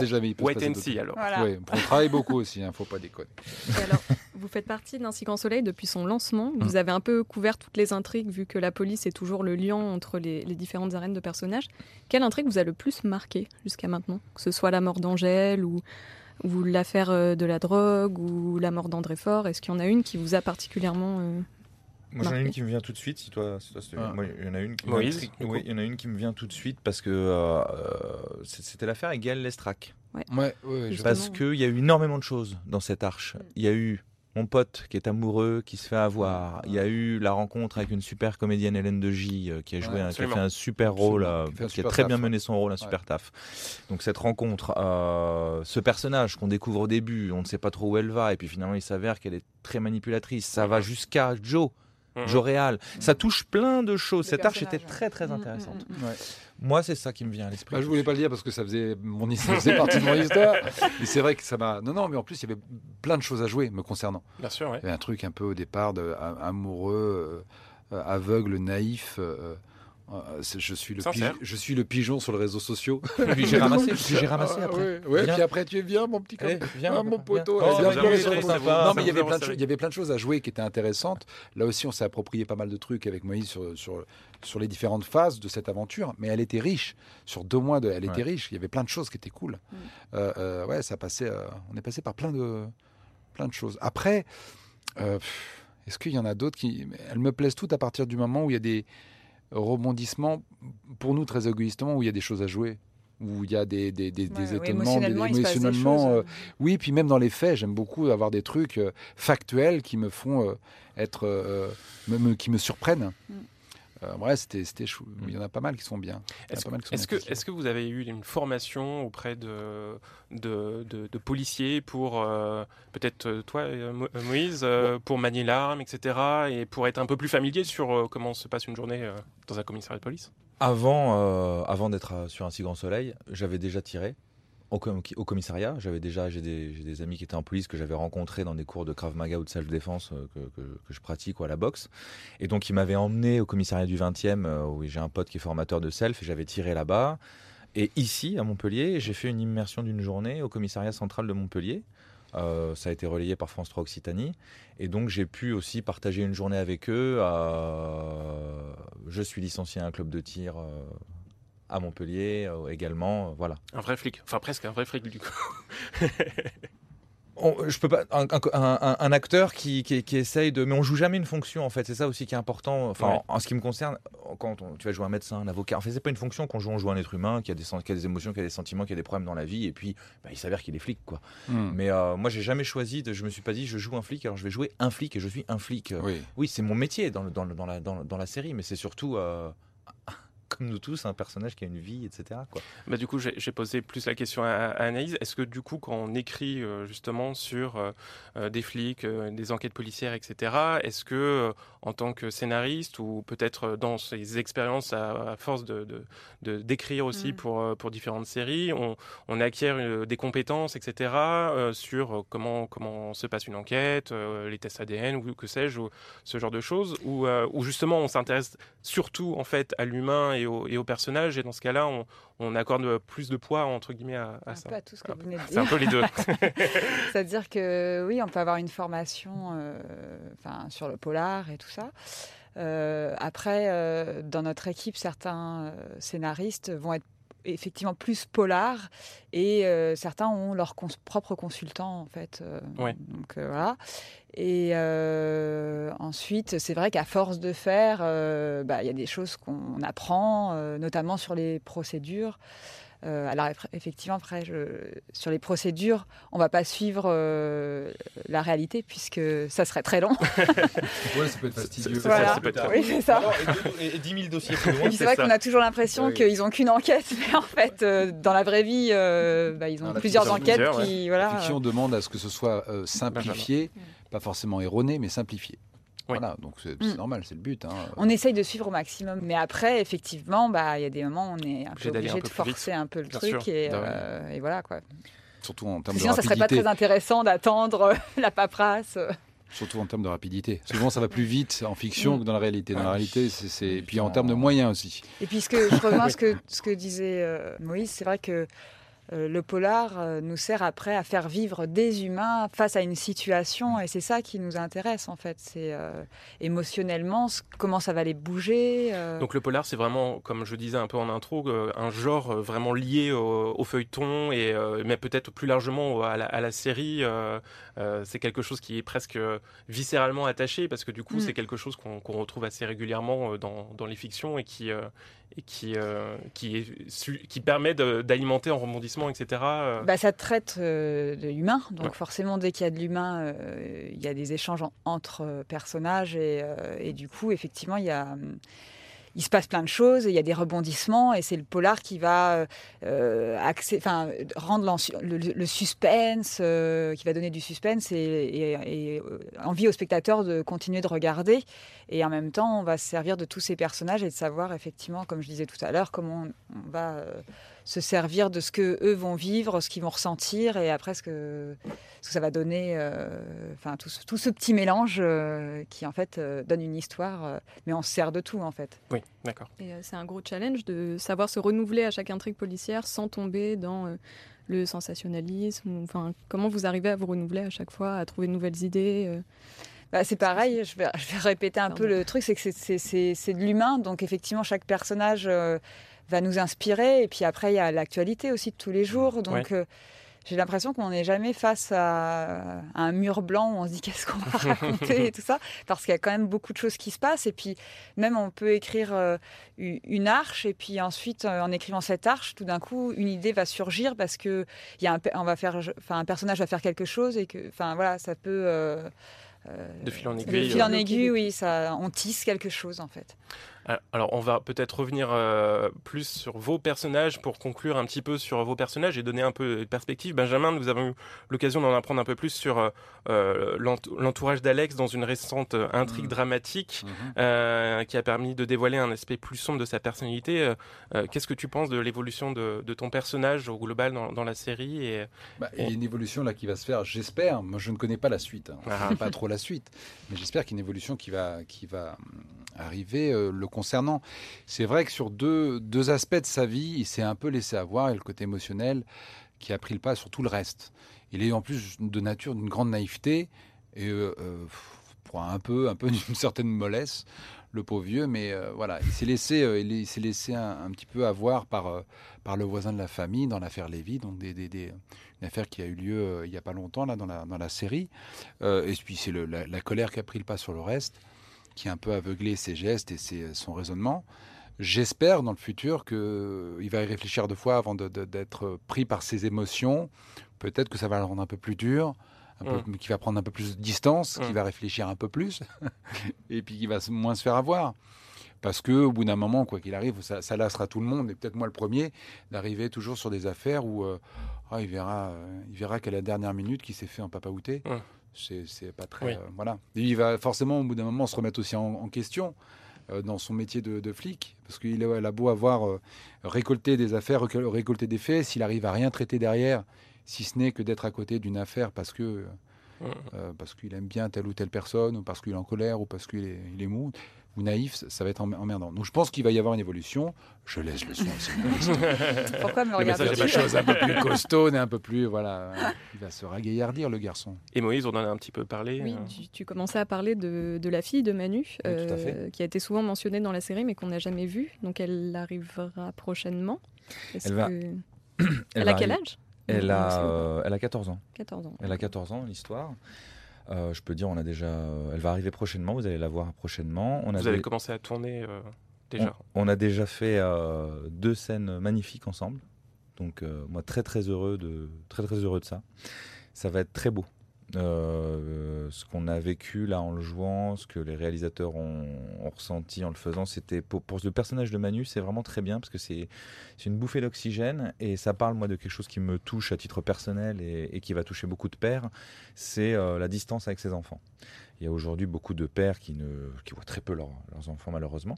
[SPEAKER 10] C'est jamais. il peut
[SPEAKER 2] Wait and see alors.
[SPEAKER 11] Voilà.
[SPEAKER 10] Ouais, on travaille beaucoup aussi, hein, faut pas déconner.
[SPEAKER 3] Et alors, vous faites partie d'Ainsi Grand Soleil depuis son lancement.
[SPEAKER 10] Hum.
[SPEAKER 3] Vous avez un peu couvert toutes les intrigues, vu que la police est toujours le lien entre les, les différentes arènes de personnages. Quelle intrigue vous a le plus marqué jusqu'à maintenant? Que ce soit la mort d'Angèle ou, ou l'affaire euh, de la drogue ou la mort d'André Fort. Est-ce qu'il y en a une qui vous a particulièrement. euh,
[SPEAKER 4] Moi, j'en ai une qui me vient tout de suite. Si toi, si toi, c'est-
[SPEAKER 10] Ah.
[SPEAKER 4] moi, il y en a une. Qui
[SPEAKER 2] Moïse,
[SPEAKER 4] oui, il y en a une qui me vient tout de suite parce que euh, euh, c'était l'affaire avec Gaël Lestrac.
[SPEAKER 10] Ouais, ouais, je-
[SPEAKER 3] Justement.
[SPEAKER 4] Parce qu'il y a eu énormément de choses dans cette arche. Il y a eu mon pote qui est amoureux, qui se fait avoir. Il y a eu la rencontre avec une super comédienne Hélène de J euh, qui a joué,
[SPEAKER 10] Ouais,
[SPEAKER 4] un- qui a fait un super rôle, euh,
[SPEAKER 10] Qui
[SPEAKER 4] a très
[SPEAKER 10] taf,
[SPEAKER 4] bien
[SPEAKER 10] ouais.
[SPEAKER 4] mené son rôle, un super taf. Donc cette rencontre, euh, ce personnage qu'on découvre au début, on ne sait pas trop où elle va, et puis finalement il s'avère qu'elle est très manipulatrice. Ça va jusqu'à Joe.
[SPEAKER 2] Mhm.
[SPEAKER 4] Joe Réal. Ça touche plein de choses. Cette arche était très très
[SPEAKER 11] Mm, mm,
[SPEAKER 4] intéressante.
[SPEAKER 10] Ouais.
[SPEAKER 4] Moi, c'est ça qui me vient à l'esprit.
[SPEAKER 10] Bah, je voulais pas le dire parce que ça faisait, mon, ça faisait partie de mon histoire. Mais c'est vrai que ça m'a. Non, non, mais en plus, il y avait plein de choses à jouer me concernant.
[SPEAKER 2] Bien sûr, ouais.
[SPEAKER 10] Il y avait un truc un peu au départ de, amoureux, euh, aveugle, naïf. euh, euh, je, suis le pigeon, je suis le pigeon sur les réseaux sociaux.
[SPEAKER 4] Et puis j'ai ramassé, puis j'ai ramassé
[SPEAKER 10] Ah,
[SPEAKER 4] après.
[SPEAKER 10] ouais, ouais,
[SPEAKER 4] Viens.
[SPEAKER 10] puis après, tu viens, mon petit
[SPEAKER 4] viens,
[SPEAKER 10] Ah,
[SPEAKER 4] mon
[SPEAKER 10] poteau.
[SPEAKER 4] Oh,
[SPEAKER 10] viens, viens, viens. Non, mais il y avait
[SPEAKER 2] a
[SPEAKER 10] plein de choses- il y avait plein de choses à jouer qui étaient intéressantes. Là aussi, on s'est approprié pas mal de trucs avec Moïse sur, sur, sur les différentes phases de cette aventure. Mais elle était riche. Sur deux mois, de, elle était
[SPEAKER 4] Ouais.
[SPEAKER 10] riche. Il y avait plein de choses qui étaient cool.
[SPEAKER 11] Mm.
[SPEAKER 10] Euh, euh, ouais, ça passait. euh, on est passé par plein de, plein de choses. Après, euh, est-ce qu'il y en a d'autres qui. Elles me plaisent toutes à partir du moment où il y a des rebondissements, pour nous très égoïstement, où il y a des choses à jouer. Où il y a des, des, des, des
[SPEAKER 11] Ouais, ouais,
[SPEAKER 10] étonnements,
[SPEAKER 11] émotionnellement,
[SPEAKER 10] des, émotionnellement, euh, oui, puis même dans les faits, j'aime beaucoup avoir des trucs euh, factuels qui me font euh, être, me- me- qui me surprennent.
[SPEAKER 11] Mm.
[SPEAKER 10] Euh, ouais, c'était, chou. Il y en a pas mal qui sont bien.
[SPEAKER 2] Est-ce que, est-ce que vous avez eu une formation auprès de, de, de- de policiers pour, euh, peut-être euh, toi, Mo- euh, Moïse, euh, pour manier l'arme, etc., et pour être un peu plus familier sur euh, comment se passe une journée euh, dans un commissariat de police?
[SPEAKER 4] Avant, euh, avant d'être sur un si grand soleil, j'avais déjà tiré au, com- au commissariat. J'avais déjà, j'ai des, amis qui étaient en police que j'avais rencontrés dans des cours de Krav Maga ou de self-défense euh, que, je pratique ou à la boxe. Et donc, ils m'avaient emmené au commissariat du 20e, euh, où j'ai un pote qui est formateur de self, et j'avais tiré là-bas. Et ici, à Montpellier, j'ai fait une immersion d'une journée au commissariat central de Montpellier. Euh, ça a été relayé par France 3 Occitanie. Et donc, j'ai pu aussi partager une journée avec eux. Je suis licencié à un club de tir à Montpellier euh, également. euh, voilà.
[SPEAKER 2] Un vrai flic, enfin presque un vrai flic du coup.
[SPEAKER 4] on- je peux pas un, un- un- un acteur qui, qui, qui essaye de mais on joue jamais une fonction en fait c'est ça aussi qui est important enfin
[SPEAKER 2] Ouais.
[SPEAKER 4] en, en ce qui me concerne quand on- tu vas jouer un médecin un avocat en fait c'est pas une fonction qu'on joue on joue un être humain qui a des qui a des émotions qui a des sentiments qui a des problèmes dans la vie et puis bah, il s'avère qu'il est flic quoi
[SPEAKER 10] Hmm.
[SPEAKER 4] mais euh, moi j'ai jamais choisi de, je me suis pas dit je joue un flic alors je vais jouer un flic et je suis un flic
[SPEAKER 10] Oui.
[SPEAKER 4] oui c'est mon métier dans, le- dans, le- dans, la, dans, dans la série mais c'est surtout euh, comme nous tous un personnage qui a une vie etc quoi
[SPEAKER 2] Bah, du coup, j'ai posé plus la question à, à Anaïs. Est-ce que du coup, quand on écrit euh, justement sur euh, euh, des flics, euh, des enquêtes policières, etc., est-ce que euh, en tant que scénariste ou peut-être dans ses expériences à, à force de d'écrire aussi
[SPEAKER 11] Mm.
[SPEAKER 2] pour, pour différentes séries, on, on acquiert euh, des compétences, etc., euh, sur euh, comment, comment se passe une enquête, euh, les tests ADN ou que sais-je, ou ce genre de choses, ou euh, où justement on s'intéresse surtout en fait à l'humain et au, et au personnage, et dans ce cas-là, on, on accorde plus de poids entre guillemets à, à
[SPEAKER 11] Un
[SPEAKER 2] ça.
[SPEAKER 11] peu à tout ce que vous venez de
[SPEAKER 2] C'est un
[SPEAKER 11] dire.
[SPEAKER 2] peu les deux.
[SPEAKER 11] C'est-à-dire que oui, on peut avoir une formation euh, enfin, sur le polar et tout ça. Euh, après, euh, dans notre équipe, certains euh, scénaristes vont être effectivement plus polar et euh, certains ont leur cons- propre consultant en fait. euh,
[SPEAKER 2] Ouais.
[SPEAKER 11] Donc euh, voilà. Et euh, ensuite, c'est vrai qu'à force de faire, bah, il y a des choses qu'on apprend, notamment sur les procédures. Euh, alors eff- effectivement, après, je- sur les procédures, on va pas suivre euh, la réalité puisque ça serait très long.
[SPEAKER 10] Ouais, ça peut être fastidieux.
[SPEAKER 11] Voilà.
[SPEAKER 2] ça peut être-
[SPEAKER 11] Oui, c'est ça.
[SPEAKER 4] et, 10 000 dossiers
[SPEAKER 11] c'est vrai qu'on a toujours l'impression
[SPEAKER 10] Oui.
[SPEAKER 11] qu'ils ont qu'une enquête, mais en fait, euh, dans la vraie vie, euh, bah, ils ont
[SPEAKER 10] la
[SPEAKER 11] plusieurs enquêtes
[SPEAKER 2] plusieurs,
[SPEAKER 11] qui,
[SPEAKER 10] La
[SPEAKER 11] voilà.
[SPEAKER 10] fiction demande à ce que ce soit euh, simplifié, pas forcément erroné, mais simplifié.
[SPEAKER 2] Oui.
[SPEAKER 10] Voilà, donc c'est
[SPEAKER 11] Mm.
[SPEAKER 10] normal, c'est le but. hein.
[SPEAKER 11] On essaye de suivre au maximum, mais après, effectivement, bah, il y a des moments où on est un
[SPEAKER 2] Obligé
[SPEAKER 11] peu obligé
[SPEAKER 2] un
[SPEAKER 11] de
[SPEAKER 2] peu plus vite.
[SPEAKER 11] forcer un peu le
[SPEAKER 2] Bien
[SPEAKER 11] truc
[SPEAKER 2] sûr.
[SPEAKER 11] et,
[SPEAKER 10] Bah
[SPEAKER 11] euh, et voilà quoi.
[SPEAKER 10] Surtout en termes
[SPEAKER 11] que
[SPEAKER 10] de
[SPEAKER 11] sinon, ça serait
[SPEAKER 10] rapidité.
[SPEAKER 11] pas très intéressant d'attendre euh, la paperasse.
[SPEAKER 10] Surtout en termes de rapidité. Souvent, ça va plus vite en fiction
[SPEAKER 11] Mm.
[SPEAKER 10] que dans la réalité. Dans la réalité, c'est-. Et puis en termes de moyens aussi.
[SPEAKER 11] Et puis ce que je rejoins ce que ce que disait euh, Moïse, c'est vrai que euh, le polar euh, nous sert après à faire vivre des humains face à une situation et c'est ça qui nous intéresse en fait. C'est euh, émotionnellement comment ça va les bouger. euh.
[SPEAKER 2] Donc le polar, c'est vraiment, comme je disais un peu en intro, euh, un genre euh, vraiment lié au, feuilleton et euh, mais peut-être plus largement à la, à la série. Euh, c'est quelque chose qui est presque euh, viscéralement attaché parce que du coup,
[SPEAKER 11] Mm.
[SPEAKER 2] c'est quelque chose qu'on retrouve assez régulièrement euh, dans, dans les fictions et qui et qui qui, est su- qui permet d'alimenter en rebondissement, etc.
[SPEAKER 11] Bah, ça traite de l'humain, donc
[SPEAKER 2] Ouais.
[SPEAKER 11] forcément dès qu'il y a de l'humain, il y a des échanges en- entre personnages et, et du coup effectivement il y a hum, il se passe plein de choses, il y a des rebondissements et c'est le polar qui va euh, enfin, rendre le, suspense, euh, qui va donner du suspense et, euh, envie au spectateur de continuer de regarder. Et en même temps, on va se servir de tous ces personnages et de savoir effectivement, comme je disais tout à l'heure, comment on, va euh, se servir de ce que eux vont vivre, ce qu'ils vont ressentir et après ce que, ce que ça va donner, euh, enfin tout, ce- tout ce petit mélange euh, qui en fait euh, donne une histoire, euh, mais on se sert de tout en fait.
[SPEAKER 2] Oui, d'accord.
[SPEAKER 3] Et euh, c'est un gros challenge de savoir se renouveler à chaque intrigue policière sans tomber dans euh, le sensationnalisme. Enfin, comment vous arrivez à vous renouveler à chaque fois, à trouver de nouvelles idées euh?
[SPEAKER 11] Bah, c'est pareil, je vais, je vais répéter un peu le truc, c'est que c'est- c'est- c'est c'est de l'humain, donc effectivement chaque personnage euh, va nous inspirer, et puis après il y a l'actualité aussi de tous les jours, donc euh, j'ai l'impression qu'on n'est jamais face à, à un mur blanc où on se dit qu'est-ce qu'on va raconter et tout ça, parce qu'il y a quand même beaucoup de choses qui se passent, et puis même on peut écrire euh, une arche, et puis ensuite euh, en écrivant cette arche, tout d'un coup une idée va surgir parce que y a un, on va faire, enfin un personnage va faire quelque chose, et que, enfin voilà, ça peut euh,
[SPEAKER 2] De fil en
[SPEAKER 11] de
[SPEAKER 2] aiguille.
[SPEAKER 11] fil en aiguille, oui, ça, on tisse quelque chose en fait.
[SPEAKER 2] Alors, on va peut-être revenir euh, plus sur vos personnages pour conclure un petit peu sur vos personnages et donner un peu de perspective. Benjamin, nous avons eu l'occasion d'en apprendre un peu plus sur euh, euh, l'ent- l'entourage d'Alex dans une récente intrigue
[SPEAKER 10] Mhm.
[SPEAKER 2] dramatique euh, qui a permis de dévoiler un aspect plus sombre de sa personnalité. Qu'est-ce que tu penses de l'évolution de, de ton personnage au global dans, dans la série et...
[SPEAKER 10] Bah, il y a une évolution là qui va se faire, j'espère. Moi, je ne connais pas la suite. hein.
[SPEAKER 2] Ah.
[SPEAKER 10] Pas trop la suite, mais j'espère qu'il y a une évolution qui va, qui va hum, arriver le concernant. C'est vrai que sur deux, deux aspects de sa vie, il s'est un peu laissé avoir et le côté émotionnel qui a pris le pas sur tout le reste. Il est en plus de nature d'une grande naïveté et euh, euh, pour un peu, un peu d'une certaine mollesse. le pauvre vieux, mais euh, voilà, il s'est laissé, euh, il s'est laissé un, petit peu avoir par, par le voisin de la famille dans l'affaire Lévy, donc une affaire qui a eu lieu il n'y a pas longtemps là dans la, série. Et puis c'est la colère qui a pris le pas sur le reste, qui a un peu aveuglé ses gestes et ses- son raisonnement. J'espère dans le futur qu'il va y réfléchir deux fois avant d'être pris par ses émotions. Peut-être que ça va le rendre un peu plus dur, un peu,
[SPEAKER 2] Mm.
[SPEAKER 10] qu'il va prendre un peu plus de distance, qu'il
[SPEAKER 2] Mm.
[SPEAKER 10] va réfléchir un peu plus, et puis qu'il va moins se faire avoir. Parce que au bout d'un moment, quoi qu'il arrive, ça, ça lassera tout le monde, et peut-être moi le premier, d'arriver toujours sur des affaires où euh, ah, il verra, euh, il verra qu'à la dernière minute qu'il s'est fait en papaouté.
[SPEAKER 2] Mm.
[SPEAKER 10] C'est pas très,
[SPEAKER 2] Oui.
[SPEAKER 10] euh, voilà. Et il va forcément au bout d'un moment se remettre aussi en, en question euh, dans son métier de, de flic, parce qu'il a, beau avoir euh, récolté des affaires, récol- récolté des faits, s'il arrive à rien traiter derrière, si ce n'est que d'être à côté d'une affaire parce que
[SPEAKER 2] Mm.
[SPEAKER 10] euh, parce qu'il aime bien telle ou telle personne, ou parce qu'il est en colère, ou parce qu'il est, il est mou ou naïf, ça- va être em- emmerdant. Donc je pense qu'il va y avoir une évolution. Je laisse le soin au.
[SPEAKER 11] Pourquoi me regarder
[SPEAKER 10] des
[SPEAKER 2] passé.
[SPEAKER 10] choses un peu plus costaudes et un peu plus, voilà. Il va se ragaillardir, le garçon.
[SPEAKER 2] Et Moïse, on en a un petit peu parlé.
[SPEAKER 3] Oui,
[SPEAKER 2] euh,
[SPEAKER 3] tu, tu commençais à parler de, de la fille de Manu,
[SPEAKER 4] Oui,
[SPEAKER 3] euh, qui a été souvent mentionnée dans la série, mais qu'on n'a jamais vue. Donc elle arrivera prochainement.
[SPEAKER 4] Elle va-
[SPEAKER 3] que- Elle, a quel âge?
[SPEAKER 4] Elle a, euh, elle a 14 ans.
[SPEAKER 3] 14 ans.
[SPEAKER 4] Elle a 14 ans, l'histoire. Euh, je peux dire, on a déjà. euh, elle va arriver prochainement. Vous allez la voir prochainement. On a
[SPEAKER 2] Vous avez
[SPEAKER 4] des-
[SPEAKER 2] commencé à tourner euh, déjà.
[SPEAKER 4] On, on a déjà fait deux scènes magnifiques ensemble. Donc moi très très heureux de très très heureux de ça. Ça va être très beau. Euh, ce qu'on a vécu là en le jouant, ce que les réalisateurs ont, ressenti en le faisant, c'était pour, pour le personnage de Manu, c'est vraiment très bien parce que c'est une bouffée d'oxygène et ça parle moi de quelque chose qui me touche à titre personnel et, et qui va toucher beaucoup de pères, c'est euh, la distance avec ses enfants. Il y a aujourd'hui beaucoup de pères qui, ne, qui voient très peu leurs- leurs enfants malheureusement,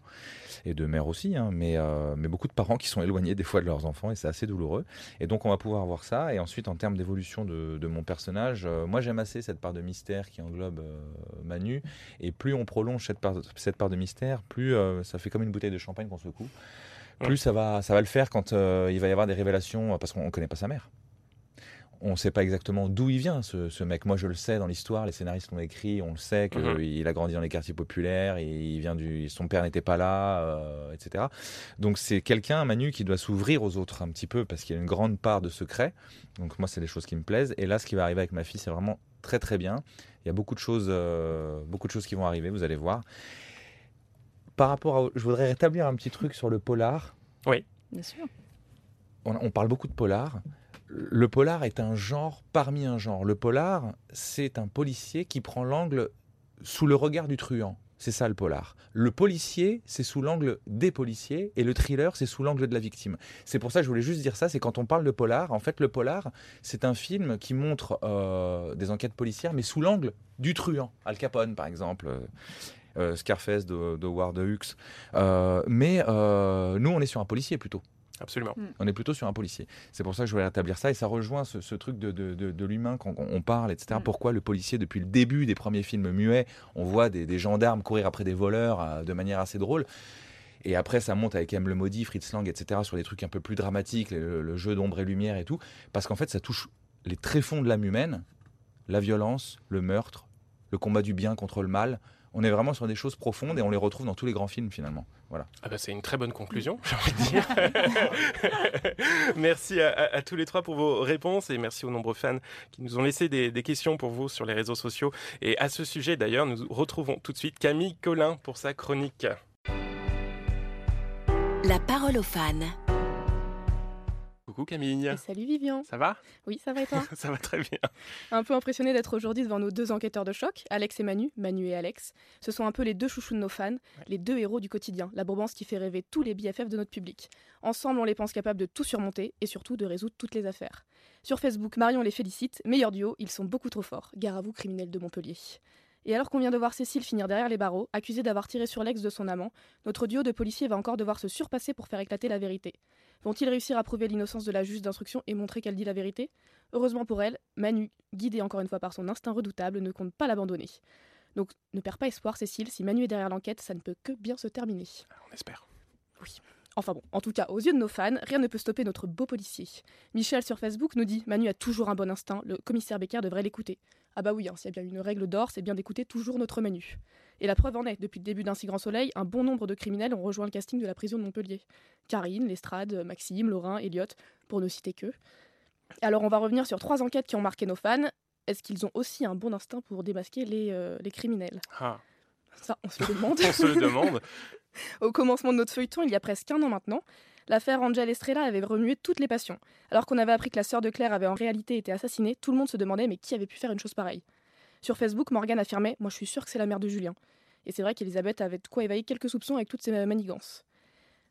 [SPEAKER 4] et de mères aussi, hein, mais, euh, mais beaucoup de parents qui sont éloignés des fois de leurs enfants, et c'est assez douloureux. Et donc on va pouvoir voir ça, et ensuite en termes d'évolution de, de mon personnage, euh, moi j'aime assez cette part de mystère qui englobe euh, Manu, et plus on prolonge cette part, cette part de mystère, plus ça fait comme une bouteille de champagne qu'on secoue, plus ça va, ça va le faire quand il va y avoir des révélations, parce qu'on ne connaît pas sa mère on ne sait pas exactement d'où il vient, ce, ce mec. Moi, je le sais dans l'histoire, les scénaristes l'ont écrit, on le sait qu'il
[SPEAKER 2] Mhm.
[SPEAKER 4] a grandi dans les quartiers populaires, il vient du, son père n'était pas là, euh, etc. Donc c'est quelqu'un, Manu, qui doit s'ouvrir aux autres un petit peu, parce qu'il y a une grande part de secret. Donc moi, c'est des choses qui me plaisent. Et là, ce qui va arriver avec ma fille, c'est vraiment très très bien. Il y a beaucoup de choses, euh, beaucoup de choses qui vont arriver, vous allez voir. Par rapport à, je voudrais rétablir un petit truc sur le polar
[SPEAKER 2] Oui.
[SPEAKER 3] Bien sûr.
[SPEAKER 4] on, on parle beaucoup de polar. Le polar est un genre parmi un genre. Le polar, c'est un policier qui prend l'angle sous le regard du truand. C'est ça le polar. Le policier, c'est sous l'angle des policiers et le thriller, c'est sous l'angle de la victime. C'est pour ça que je voulais juste dire ça, c'est quand on parle de polar, en fait le polar, c'est un film qui montre euh, des enquêtes policières, mais sous l'angle du truand. Al Capone, par exemple. euh, euh, Scarface de, de. Euh, mais nous, on est sur un policier plutôt.
[SPEAKER 2] Absolument.
[SPEAKER 4] On est plutôt sur un policier. C'est pour ça que je voulais rétablir ça et ça rejoint ce, ce truc de, de- de- de l'humain quand on, on parle, etc. Pourquoi le policier, depuis le début des premiers films muets, on voit des, des gendarmes courir après des voleurs euh, de manière assez drôle. Et après, ça monte avec M. le Maudit, Fritz Lang, etc., sur des trucs un peu plus dramatiques, le, le jeu d'ombre et lumière et tout. Parce qu'en fait, ça touche les tréfonds de l'âme humaine, la violence, le meurtre, le combat du bien contre le mal. On est vraiment sur des choses profondes et on les retrouve dans tous les grands films finalement. Voilà.
[SPEAKER 2] Ah bah, c'est une très bonne conclusion, j'ai envie de dire. merci à, à- à tous les trois pour vos réponses et merci aux nombreux fans qui nous ont laissé des, des questions pour vous sur les réseaux sociaux. Et à ce sujet d'ailleurs, nous retrouvons tout de suite Camille Collin pour sa chronique.
[SPEAKER 1] La parole aux fans.
[SPEAKER 2] Coucou Camille.
[SPEAKER 12] Salut Vivian.
[SPEAKER 2] Ça va?
[SPEAKER 12] Oui, ça va et toi?
[SPEAKER 2] Ça va très bien.
[SPEAKER 12] Un peu impressionné d'être aujourd'hui devant nos deux enquêteurs de choc, Alex et Manu, Manu et Alex. Ce sont un peu les deux chouchous de nos fans, les deux héros du quotidien, la Bourbance qui fait rêver tous les BFF de notre public. Ensemble, on les pense capables de tout surmonter et surtout de résoudre toutes les affaires. Sur Facebook, Marion les félicite, meilleur duo, ils sont beaucoup trop forts. Gare à vous, criminels de Montpellier. Et alors qu'on vient de voir Cécile finir derrière les barreaux, accusée d'avoir tiré sur l'ex de son amant, notre duo de policiers va encore devoir se surpasser pour faire éclater la vérité. Vont-ils réussir à prouver l'innocence de la juge d'instruction et montrer qu'elle dit la vérité? Heureusement pour elle, Manu, guidée encore une fois par son instinct redoutable, ne compte pas l'abandonner. Donc ne perds pas espoir, Cécile, si Manu est derrière l'enquête, ça ne peut que bien se terminer.
[SPEAKER 2] On espère.
[SPEAKER 12] Oui. Enfin bon, en tout cas, aux yeux de nos fans, rien ne peut stopper notre beau policier. Michel sur Facebook nous dit Manu a toujours un bon instinct, le commissaire Becker devrait l'écouter. Ah bah oui, hein, s'il y a bien une règle d'or, c'est bien d'écouter toujours notre menu. Et la preuve en est, depuis le début d'un si grand soleil, un bon nombre de criminels ont rejoint le casting de la prison de Montpellier. Karine, Lestrade, Maxime, Laurin, Elliot, pour ne citer que. Alors on va revenir sur trois enquêtes qui ont marqué nos fans. Est-ce qu'ils ont aussi un bon instinct pour démasquer les, euh, les criminels?
[SPEAKER 2] Ah.
[SPEAKER 12] Ça, on se le demande.
[SPEAKER 2] On se le demande.
[SPEAKER 12] Au commencement de notre feuilleton, il y a presque un an maintenant, l'affaire Angel Estrella avait remué toutes les passions. Alors qu'on avait appris que la sœur de Claire avait en réalité été assassinée, tout le monde se demandait mais qui avait pu faire une chose pareille? Sur Facebook, Morgane affirmait Moi je suis sûre que c'est la mère de Julien. Et c'est vrai qu'Elisabeth avait de quoi éveiller quelques soupçons avec toutes ses manigances.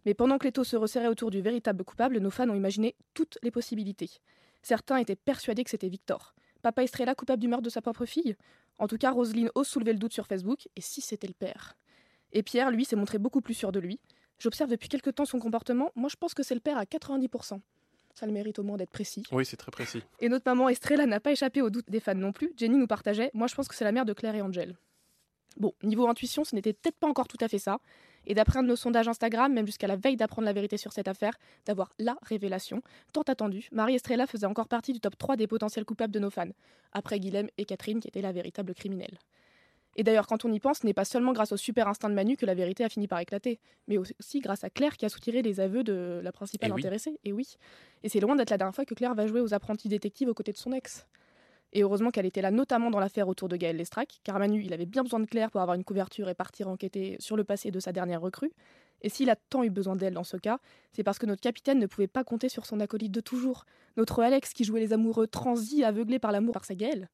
[SPEAKER 12] Mais pendant que les taux se resserraient autour du véritable coupable, nos fans ont imaginé toutes les possibilités. Certains étaient persuadés que c'était Victor. Papa Estrella coupable du meurtre de sa propre fille? En tout cas, Roselyne ose soulever le doute sur Facebook, et si c'était le père? Et Pierre, lui, s'est montré beaucoup plus sûr de lui. J'observe depuis quelque temps son comportement, moi je pense que c'est le père à 90%. Ça le mérite au moins d'être précis.
[SPEAKER 2] Oui, c'est très précis.
[SPEAKER 12] Et notre maman Estrella n'a pas échappé au doute des fans non plus. Jenny nous partageait Moi, je pense que c'est la mère de Claire et Angel. Bon, niveau intuition, ce n'était peut-être pas encore tout à fait ça. Et d'après un de nos sondages Instagram, même jusqu'à la veille d'apprendre la vérité sur cette affaire, d'avoir la révélation, tant attendue, Marie Estrella faisait encore partie du top 3 des potentiels coupables de nos fans, après Guilhem et Catherine qui étaient la véritable criminelle. Et d'ailleurs, quand on y pense, ce n'est pas seulement grâce au super instinct de Manu que la vérité a fini par éclater, mais aussi grâce à Claire qui a soutiré les aveux de la principale
[SPEAKER 2] Eh oui.
[SPEAKER 12] intéressée. Et oui. Et c'est loin d'être la dernière fois que Claire va jouer aux apprentis détectives aux côtés de son ex. Et heureusement qu'elle était là, notamment dans l'affaire autour de Gaël Lestrac, car Manu, il avait bien besoin de Claire pour avoir une couverture et partir enquêter sur le passé de sa dernière recrue. Et s'il a tant eu besoin d'elle dans ce cas, c'est parce que notre capitaine ne pouvait pas compter sur son acolyte de toujours, notre Alex qui jouait les amoureux transis, aveuglés par l'amour par sa Gaëlle.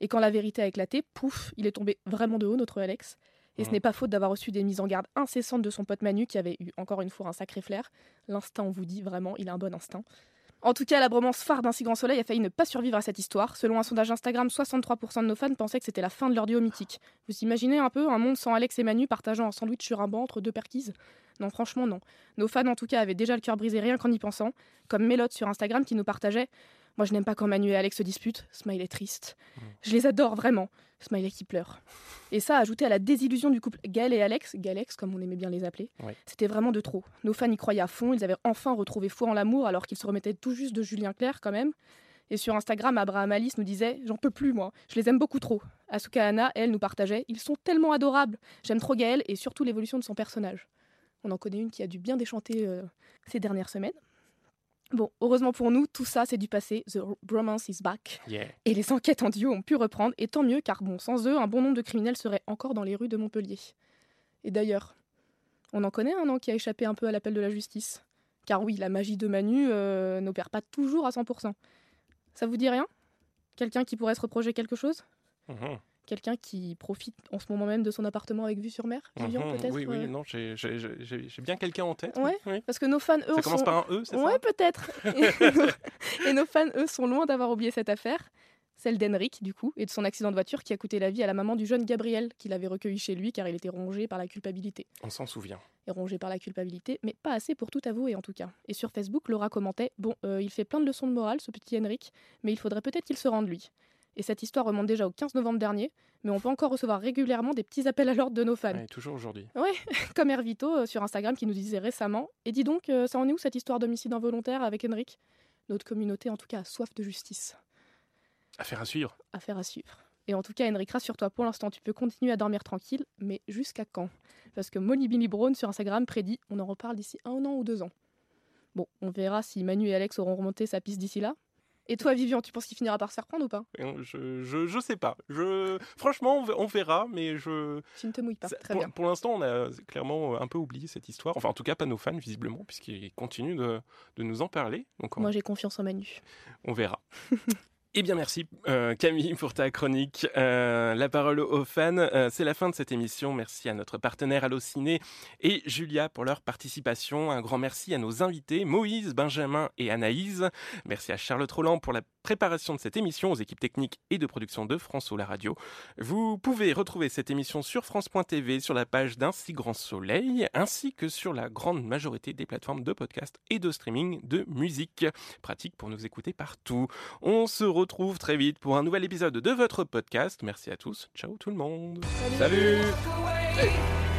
[SPEAKER 12] Et quand la vérité a éclaté, pouf, il est tombé vraiment de haut, notre Alex. Et ce n'est pas faute d'avoir reçu des mises en garde incessantes de son pote Manu, qui avait eu encore une fois un sacré flair. L'instinct, on vous dit vraiment, il a un bon instinct. En tout cas, la bromance phare d'un si grand soleil a failli ne pas survivre à cette histoire. Selon un sondage Instagram, 63% de nos fans pensaient que c'était la fin de leur duo mythique. Vous imaginez un peu un monde sans Alex et Manu partageant un sandwich sur un banc entre deux perquises? Non, franchement, non. Nos fans, en tout cas, avaient déjà le cœur brisé rien qu'en y pensant. Comme Mélotte sur Instagram qui nous partageait Moi, je n'aime pas quand Manu et Alex se disputent. Smiley triste. Je les adore vraiment. Smiley qui pleure. Et ça, ajouté à la désillusion du couple Gaël et Alex, Galex comme on aimait bien les appeler, c'était vraiment de trop. Nos fans y croyaient à fond, ils avaient enfin retrouvé foi en l'amour alors qu'ils se remettaient tout juste de Julien Clerc quand même. Et sur Instagram, Abraham Alice nous disait J'en peux plus, moi, je les aime beaucoup trop. Asuka Anna, elle, nous partageait Ils sont tellement adorables. J'aime trop Gaël et surtout l'évolution de son personnage. On en connaît une qui a dû bien déchanter euh, ces dernières semaines. Bon, heureusement pour nous, tout ça c'est du passé. The bromance is back.
[SPEAKER 2] Yeah.
[SPEAKER 12] Et les enquêtes en duo ont pu reprendre, et tant mieux, car bon, sans eux, un bon nombre de criminels seraient encore dans les rues de Montpellier. Et d'ailleurs, on en connaît un non qui a échappé un peu à l'appel de la justice. Car oui, la magie de Manu euh, n'opère pas toujours à 100%. Ça vous dit rien? Quelqu'un qui pourrait se reprocher quelque chose?
[SPEAKER 2] Mhm.
[SPEAKER 12] Quelqu'un qui profite en ce moment même de son appartement avec vue sur mer Vivian,
[SPEAKER 2] Mhm.
[SPEAKER 12] peut-être
[SPEAKER 2] Oui, oui,
[SPEAKER 12] euh,
[SPEAKER 2] non, j'ai- bien quelqu'un en tête.
[SPEAKER 12] Ouais,
[SPEAKER 2] oui.
[SPEAKER 12] parce que nos fans, eux,
[SPEAKER 2] Ça commence
[SPEAKER 12] sont...
[SPEAKER 2] par un E, c'est ça?
[SPEAKER 12] Ouais, peut-être. Et nos- et nos fans, eux, sont loin d'avoir oublié cette affaire. Celle d'Henrik, du coup, et de son accident de voiture qui a coûté la vie à la maman du jeune Gabriel, qu'il avait recueilli chez lui car il était rongé par la culpabilité.
[SPEAKER 2] On s'en souvient.
[SPEAKER 12] Et rongé par la culpabilité, mais pas assez pour tout avouer en tout cas. Et sur Facebook, Laura commentait Bon, euh, il fait plein de leçons de morale, ce petit Henrik, mais il faudrait peut-être qu'il se rende lui. Et cette histoire remonte déjà au 15 novembre dernier, mais on peut encore recevoir régulièrement des petits appels à l'ordre de nos fans.
[SPEAKER 2] Ouais, toujours aujourd'hui.
[SPEAKER 12] Ouais, comme Hervito euh, sur Instagram qui nous disait récemment Et dis donc, euh, ça en est où cette histoire d'homicide involontaire avec Henrik Notre communauté, en tout cas, a soif de justice.
[SPEAKER 2] Affaire à suivre.
[SPEAKER 12] Affaire à suivre. Et en tout cas, Henrik, rassure-toi, pour l'instant, tu peux continuer à dormir tranquille, mais jusqu'à quand? Parce que Molly Billy Brown sur Instagram prédit On en reparle d'ici un an ou deux ans. Bon, on verra si Manu et Alex auront remonté sa piste d'ici là. Et toi, Vivian, tu penses qu'il finira par se faire prendre ou pas?
[SPEAKER 2] Je, je, je sais pas. Je, franchement, on ve- on verra, mais je.
[SPEAKER 12] Tu ne te mouilles pas. Très
[SPEAKER 2] pour,
[SPEAKER 12] bien.
[SPEAKER 2] pour l'instant, on a clairement euh, un peu oublié cette histoire. Enfin, en tout cas, pas nos fans, visiblement, puisqu'ils continuent de, de nous en parler. Donc, on,
[SPEAKER 12] Moi, j'ai confiance en Manu.
[SPEAKER 2] on verra. Eh bien, merci euh, Camille pour ta chronique. Euh, la parole aux fans. Euh, C'est la fin de cette émission. Merci à notre partenaire Allociné et Julia pour leur participation. Un grand merci à nos invités Moïse, Benjamin et Anaïs. Merci à Charlotte Roland pour la préparation de cette émission, aux équipes techniques et de production de France la radio. Vous pouvez retrouver cette émission sur France.tv, sur la page d'un si grand soleil, ainsi que sur la grande majorité des plateformes de podcast et de streaming de musique. Pratique pour nous écouter partout. On se retrouve très vite pour un nouvel épisode de votre podcast. Merci à tous. Ciao tout le monde.
[SPEAKER 12] Salut.
[SPEAKER 2] Salut